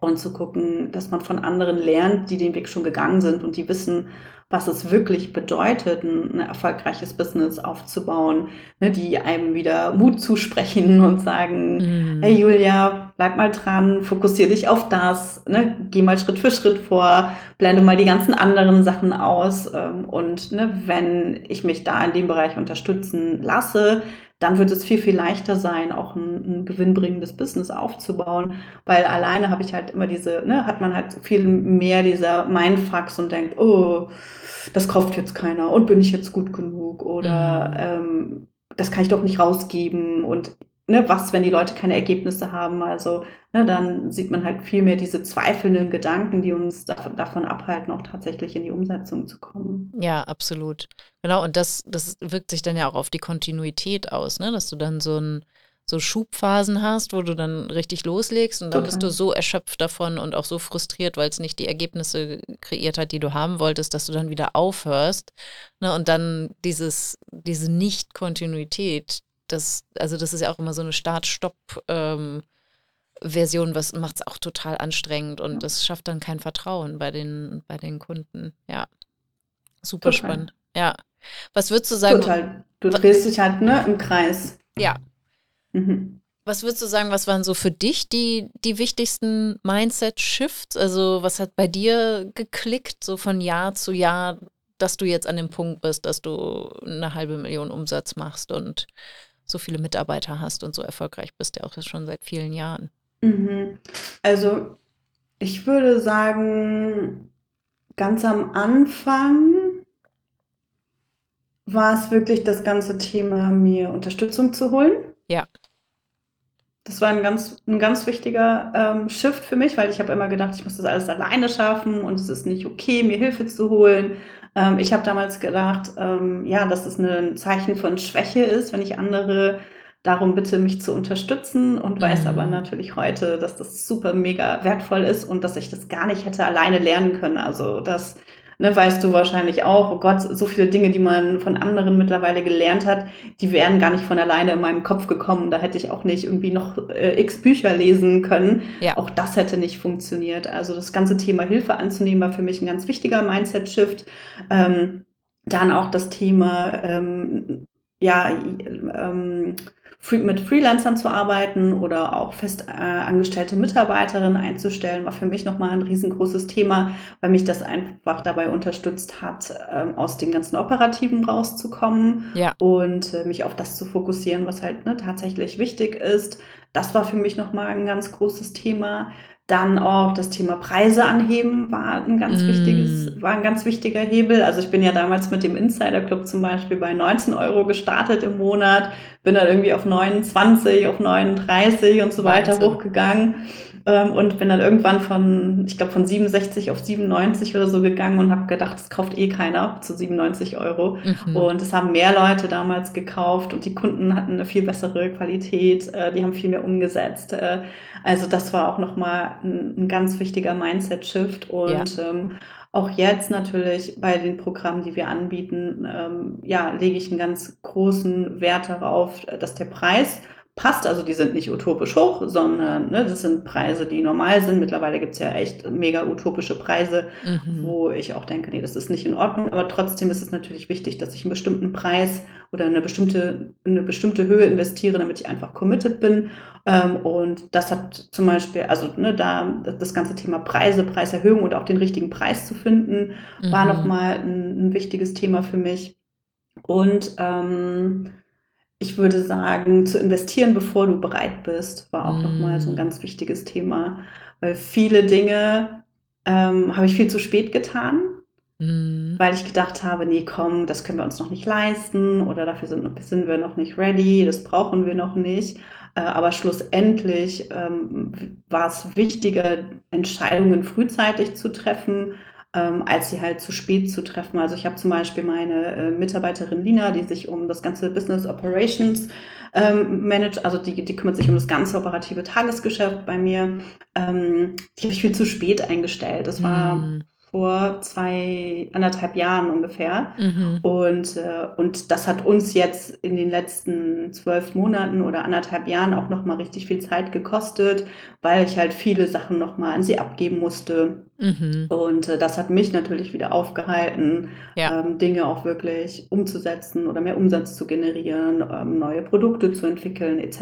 Speaker 2: und zu gucken, dass man von anderen lernt, die den Weg schon gegangen sind und die wissen, was es wirklich bedeutet, ein, ein erfolgreiches Business aufzubauen, ne, die einem wieder Mut zusprechen und sagen, hey
Speaker 1: Mhm.
Speaker 2: Julia, bleib mal dran, fokussier dich auf das, ne, geh mal Schritt für Schritt vor, blende mal die ganzen anderen Sachen aus. ähm, Und ne, wenn ich mich da in dem Bereich unterstützen lasse, dann wird es viel, viel leichter sein, auch ein, ein gewinnbringendes Business aufzubauen, weil alleine habe ich halt immer diese, ne, hat man halt viel mehr dieser Mindfucks und denkt, oh, das kauft jetzt keiner und bin ich jetzt gut genug oder
Speaker 1: Mhm.
Speaker 2: ähm, das kann ich doch nicht rausgeben und ne, was, wenn die Leute keine Ergebnisse haben, also ne, dann sieht man halt viel mehr diese zweifelnden Gedanken, die uns davon, davon abhalten, auch tatsächlich in die Umsetzung zu kommen.
Speaker 1: Ja, absolut. Genau, und das, das wirkt sich dann ja auch auf die Kontinuität aus, ne? Dass du dann so ein, so Schubphasen hast, wo du dann richtig loslegst und dann bist du
Speaker 2: Total.
Speaker 1: so erschöpft davon und auch so frustriert, weil es nicht die Ergebnisse kreiert hat, die du haben wolltest, dass du dann wieder aufhörst. Ne? Und dann dieses, diese Nicht-Kontinuität, das, also das ist ja auch immer so eine Start-Stopp-Version, was macht es auch total anstrengend und
Speaker 2: Ja,
Speaker 1: das schafft dann kein Vertrauen bei den, bei den Kunden. Ja, super
Speaker 2: total.
Speaker 1: spannend. Ja. Was würdest du sagen,
Speaker 2: Total. Du drehst dich halt ne, im Kreis.
Speaker 1: ja,
Speaker 2: Mhm.
Speaker 1: was würdest du sagen, was waren so für dich die, die wichtigsten Mindset-Shifts? Also, was hat bei dir geklickt, so von Jahr zu Jahr, dass du jetzt an dem Punkt bist, dass du eine halbe Million Umsatz machst und so viele Mitarbeiter hast und so erfolgreich bist, ja auch schon seit vielen Jahren?
Speaker 2: Mhm. Also ich würde sagen, ganz am Anfang war es wirklich das ganze Thema, mir Unterstützung zu holen.
Speaker 1: Ja.
Speaker 2: Das war ein ganz, ein ganz wichtiger ähm, Shift für mich, weil ich habe immer gedacht, ich muss das alles alleine schaffen und es ist nicht okay, mir Hilfe zu holen. Ähm, ich habe damals gedacht, ähm, ja, dass es ein Zeichen von Schwäche ist, wenn ich andere darum bitte, mich zu unterstützen und weiß aber
Speaker 1: Mhm.
Speaker 2: natürlich heute, dass das super mega wertvoll ist und dass ich das gar nicht hätte alleine lernen können. Also das, ne, weißt du wahrscheinlich auch, oh Gott, so viele Dinge, die man von anderen mittlerweile gelernt hat, die wären gar nicht von alleine in meinem Kopf gekommen. Da hätte ich auch nicht irgendwie noch äh, x Bücher lesen können.
Speaker 1: Ja.
Speaker 2: Auch das hätte nicht funktioniert. Also das ganze Thema Hilfe anzunehmen war für mich ein ganz wichtiger Mindset-Shift. Ähm, dann auch das Thema, ähm, ja, ähm, mit Freelancern zu arbeiten oder auch fest äh, angestellte Mitarbeiterinnen einzustellen, war für mich nochmal ein riesengroßes Thema, weil mich das einfach dabei unterstützt hat, ähm, aus den ganzen Operativen rauszukommen
Speaker 1: Ja.
Speaker 2: und äh, mich auf das zu fokussieren, was halt ne, tatsächlich wichtig ist. Das war für mich nochmal ein ganz großes Thema. Dann auch das Thema Preise anheben war ein ganz wichtiges,
Speaker 1: Mm.
Speaker 2: war ein ganz wichtiger Hebel. Also ich bin ja damals mit dem Insider Club zum Beispiel bei 19 Euro gestartet im Monat, bin dann irgendwie auf 29, auf 39 und so weiter
Speaker 1: Wahnsinn.
Speaker 2: hochgegangen. Ähm, und bin dann irgendwann von, ich glaube, von 67 auf 97 oder so gegangen und habe gedacht, das kauft eh keiner zu 97 Euro. Mhm. Und es haben mehr Leute damals gekauft und die Kunden hatten eine viel bessere Qualität, äh, die haben viel mehr umgesetzt. Äh, also das war auch nochmal ein, ein ganz wichtiger Mindset-Shift und ja. ähm, auch jetzt natürlich bei den Programmen, die wir anbieten, ähm, ja, lege ich einen ganz großen Wert darauf, dass der Preis passt. Also die sind nicht utopisch hoch, sondern ne, das sind Preise, die normal sind. Mittlerweile gibt es ja echt mega utopische Preise, mhm. wo ich auch denke, nee, das ist nicht in Ordnung. Aber trotzdem ist es natürlich wichtig, dass ich einen bestimmten Preis oder eine bestimmte, eine bestimmte Höhe investiere, damit ich einfach committed bin. Ähm, und das hat zum Beispiel, also ne, da das ganze Thema Preise, Preiserhöhung und auch den richtigen Preis zu finden, mhm. war nochmal ein, ein wichtiges Thema für mich. Und ähm, ich würde sagen, zu investieren, bevor du bereit bist, war auch mm. nochmal so ein ganz wichtiges Thema. Weil viele Dinge ähm, habe ich viel zu spät getan, mm. weil ich gedacht habe, nee, komm, das können wir uns noch nicht leisten oder dafür sind, sind wir noch nicht ready, das brauchen wir noch nicht. Äh, aber schlussendlich ähm, war es wichtiger, Entscheidungen frühzeitig zu treffen, ähm, als sie halt zu spät zu treffen. Also ich habe zum Beispiel meine äh, Mitarbeiterin Lina, die sich um das ganze Business Operations ähm, managt, also die, die kümmert sich um das ganze operative Tagesgeschäft bei mir. Ähm, die habe ich viel zu spät eingestellt. Das war mm vor zwei, anderthalb Jahren ungefähr. Mhm. Und, äh, und das hat uns jetzt in den letzten zwölf Monaten oder anderthalb Jahren auch nochmal richtig viel Zeit gekostet, weil ich halt viele Sachen nochmal an sie abgeben musste. Mhm. Und äh, das hat mich natürlich wieder aufgehalten, ja. ähm, Dinge auch wirklich umzusetzen oder mehr Umsatz zu generieren, ähm, neue Produkte zu entwickeln etc.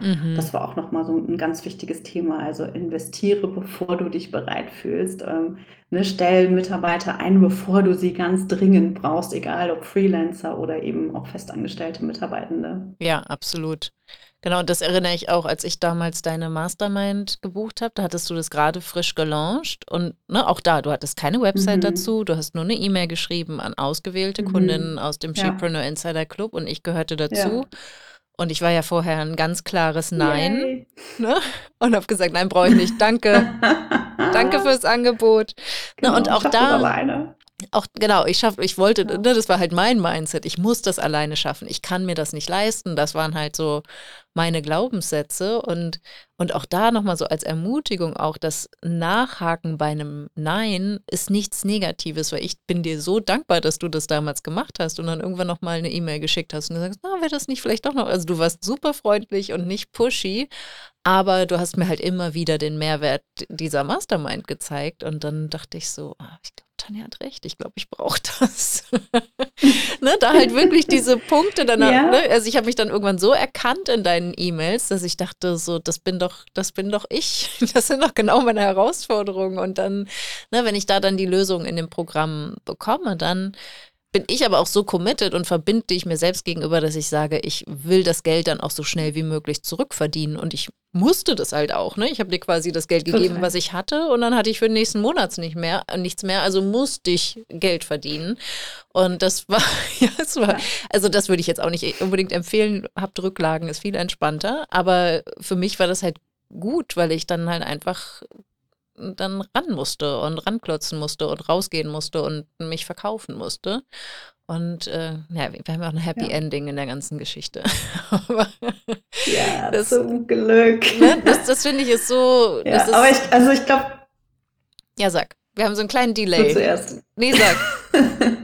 Speaker 2: Mhm. Das war auch nochmal so ein ganz wichtiges Thema. Also investiere, bevor du dich bereit fühlst. Ähm, ne, stell Mitarbeiter ein, bevor du sie ganz dringend brauchst, egal ob Freelancer oder eben auch festangestellte Mitarbeitende.
Speaker 1: Ja, absolut. Genau, und das erinnere ich auch, als ich damals deine Mastermind gebucht habe, da hattest du das gerade frisch gelauncht und ne, auch da, du hattest keine Website mhm. dazu, du hast nur eine E-Mail geschrieben an ausgewählte mhm. Kundinnen aus dem ja. Insider Club und ich gehörte dazu. Ja. Und ich war ja vorher ein ganz klares Nein ne? und habe gesagt, nein, brauche ich nicht, danke. danke fürs Angebot. Genau, ne, und auch da, auch genau, ich schaff, ich wollte, ne, das war halt mein Mindset. Ich muss das alleine schaffen. Ich kann mir das nicht leisten. Das waren halt so meine Glaubenssätze und und auch da nochmal so als Ermutigung auch das Nachhaken bei einem Nein ist nichts Negatives, weil ich bin dir so dankbar, dass du das damals gemacht hast und dann irgendwann nochmal eine E-Mail geschickt hast und du sagst, na, wäre das nicht vielleicht doch noch, also du warst super freundlich und nicht pushy, aber du hast mir halt immer wieder den Mehrwert dieser Mastermind gezeigt und dann dachte ich so, ah, ich glaube, Tanja hat recht, ich glaube, ich brauche das. ne, da halt wirklich diese Punkte danach, ja. ne? also ich habe mich dann irgendwann so erkannt in deinen E-Mails, dass ich dachte, so, das bin doch, das bin doch ich. Das sind doch genau meine Herausforderungen. Und dann, ne, wenn ich da dann die Lösung in dem Programm bekomme, dann bin ich aber auch so committed und verbinde ich mir selbst gegenüber, dass ich sage, ich will das Geld dann auch so schnell wie möglich zurückverdienen. Und ich musste das halt auch. Ne? Ich habe dir quasi das Geld gegeben, was ich hatte, und dann hatte ich für den nächsten Monat nicht mehr, nichts mehr. Also musste ich Geld verdienen. Und das war, ja, es war, also das würde ich jetzt auch nicht unbedingt empfehlen. Habt Rücklagen, ist viel entspannter. Aber für mich war das halt gut, weil ich dann halt einfach dann ran musste und ranklotzen musste und rausgehen musste und mich verkaufen musste. Und äh, ja, wir haben auch ein Happy ja. Ending in der ganzen Geschichte.
Speaker 2: ja, das, zum Glück.
Speaker 1: Ne, das, das finde ich ist so.
Speaker 2: Ja, ist, aber ich, also ich glaube.
Speaker 1: Ja, sag. Wir haben so einen kleinen Delay.
Speaker 2: Du zuerst.
Speaker 1: Nee, sag.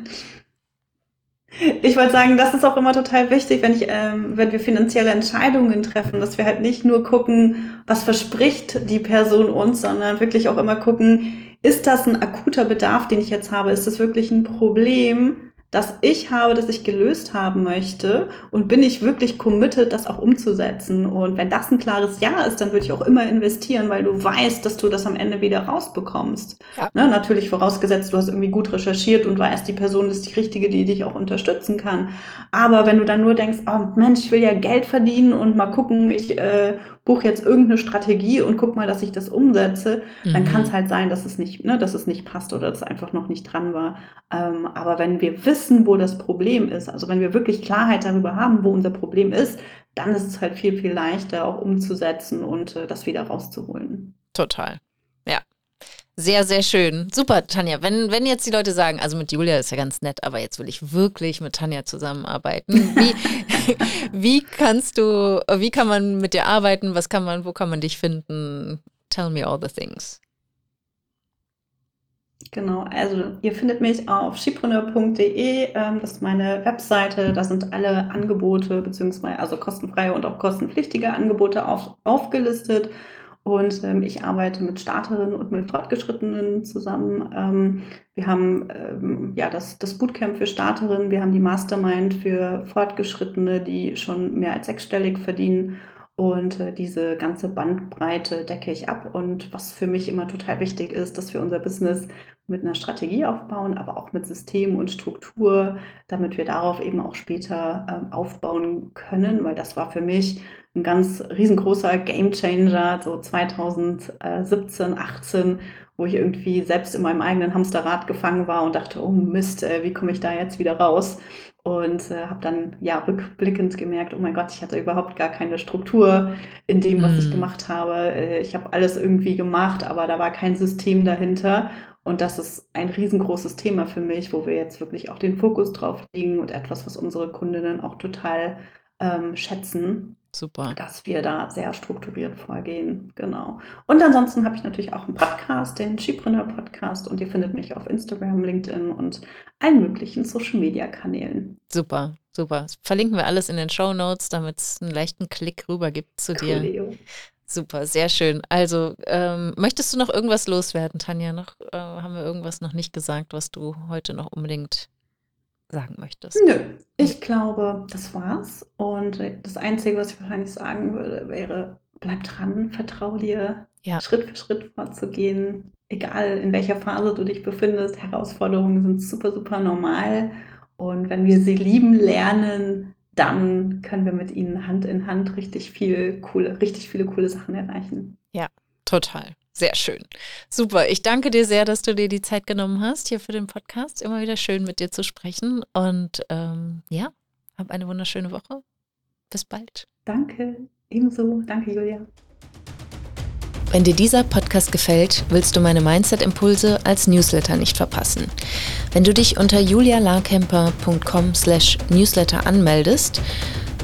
Speaker 2: Ich wollte sagen, das ist auch immer total wichtig, wenn ich, ähm, wenn wir finanzielle Entscheidungen treffen, dass wir halt nicht nur gucken, was verspricht die Person uns, sondern wirklich auch immer gucken, ist das ein akuter Bedarf, den ich jetzt habe? Ist das wirklich ein Problem? Das ich habe, das ich gelöst haben möchte und bin ich wirklich committed, das auch umzusetzen. Und wenn das ein klares Ja ist, dann würde ich auch immer investieren, weil du weißt, dass du das am Ende wieder rausbekommst. Ja. Ne, natürlich vorausgesetzt, du hast irgendwie gut recherchiert und weißt, die Person ist die richtige, die dich auch unterstützen kann. Aber wenn du dann nur denkst, oh Mensch, ich will ja Geld verdienen und mal gucken, ich äh, buche jetzt irgendeine Strategie und guck mal, dass ich das umsetze, mhm. dann kann es halt sein, dass es nicht, ne, dass es nicht passt oder dass es einfach noch nicht dran war. Ähm, aber wenn wir wissen, wo das Problem ist, also wenn wir wirklich Klarheit darüber haben, wo unser Problem ist, dann ist es halt viel, viel leichter auch umzusetzen und äh, das wieder rauszuholen.
Speaker 1: Total. Sehr, sehr schön. Super, Tanja. Wenn, wenn jetzt die Leute sagen, also mit Julia ist ja ganz nett, aber jetzt will ich wirklich mit Tanja zusammenarbeiten. Wie, wie kannst du, wie kann man mit dir arbeiten? Was kann man, wo kann man dich finden? Tell me all the things.
Speaker 2: Genau, also ihr findet mich auf skipreneur.de, ähm, das ist meine Webseite, da sind alle Angebote, beziehungsweise also kostenfreie und auch kostenpflichtige Angebote auf, aufgelistet. Und ähm, ich arbeite mit Starterinnen und mit Fortgeschrittenen zusammen. Ähm, wir haben ähm, ja das, das Bootcamp für Starterinnen, wir haben die Mastermind für Fortgeschrittene, die schon mehr als sechsstellig verdienen. Und äh, diese ganze Bandbreite decke ich ab. Und was für mich immer total wichtig ist, dass wir unser Business mit einer Strategie aufbauen, aber auch mit System und Struktur, damit wir darauf eben auch später ähm, aufbauen können, weil das war für mich ein ganz riesengroßer Gamechanger, so 2017, 18, wo ich irgendwie selbst in meinem eigenen Hamsterrad gefangen war und dachte, oh Mist, äh, wie komme ich da jetzt wieder raus? Und äh, habe dann ja rückblickend gemerkt, oh mein Gott, ich hatte überhaupt gar keine Struktur in dem, was mm. ich gemacht habe. Äh, ich habe alles irgendwie gemacht, aber da war kein System dahinter. Und das ist ein riesengroßes Thema für mich, wo wir jetzt wirklich auch den Fokus drauf legen und etwas, was unsere Kundinnen auch total ähm, schätzen.
Speaker 1: Super.
Speaker 2: Dass wir da sehr strukturiert vorgehen. Genau. Und ansonsten habe ich natürlich auch einen Podcast, den Skipreneur Podcast. Und ihr findet mich auf Instagram, LinkedIn und allen möglichen Social Media Kanälen.
Speaker 1: Super, super. Das verlinken wir alles in den Show Notes, damit es einen leichten Klick rüber gibt zu dir. Coolio. Super, sehr schön. Also, ähm, möchtest du noch irgendwas loswerden, Tanja? Noch, äh, haben wir irgendwas noch nicht gesagt, was du heute noch unbedingt sagen möchtest?
Speaker 2: Nö, ich glaube, das war's. Und das Einzige, was ich wahrscheinlich sagen würde, wäre, bleib dran, vertrau dir, ja. Schritt für Schritt vorzugehen. Egal in welcher Phase du dich befindest, Herausforderungen sind super, super normal. Und wenn wir sie lieben lernen, dann können wir mit ihnen Hand in Hand richtig viel coole, richtig viele coole Sachen erreichen.
Speaker 1: Ja, total. Sehr schön. Super. Ich danke dir sehr, dass du dir die Zeit genommen hast hier für den Podcast. Immer wieder schön mit dir zu sprechen. Und ähm, ja, hab eine wunderschöne Woche. Bis bald.
Speaker 2: Danke. Ebenso. Danke, Julia.
Speaker 1: Wenn dir dieser Podcast gefällt, willst du meine Mindset-Impulse als Newsletter nicht verpassen. Wenn du dich unter julialarkemper.com slash newsletter anmeldest,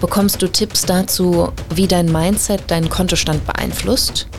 Speaker 1: bekommst du Tipps dazu, wie dein Mindset deinen Kontostand beeinflusst –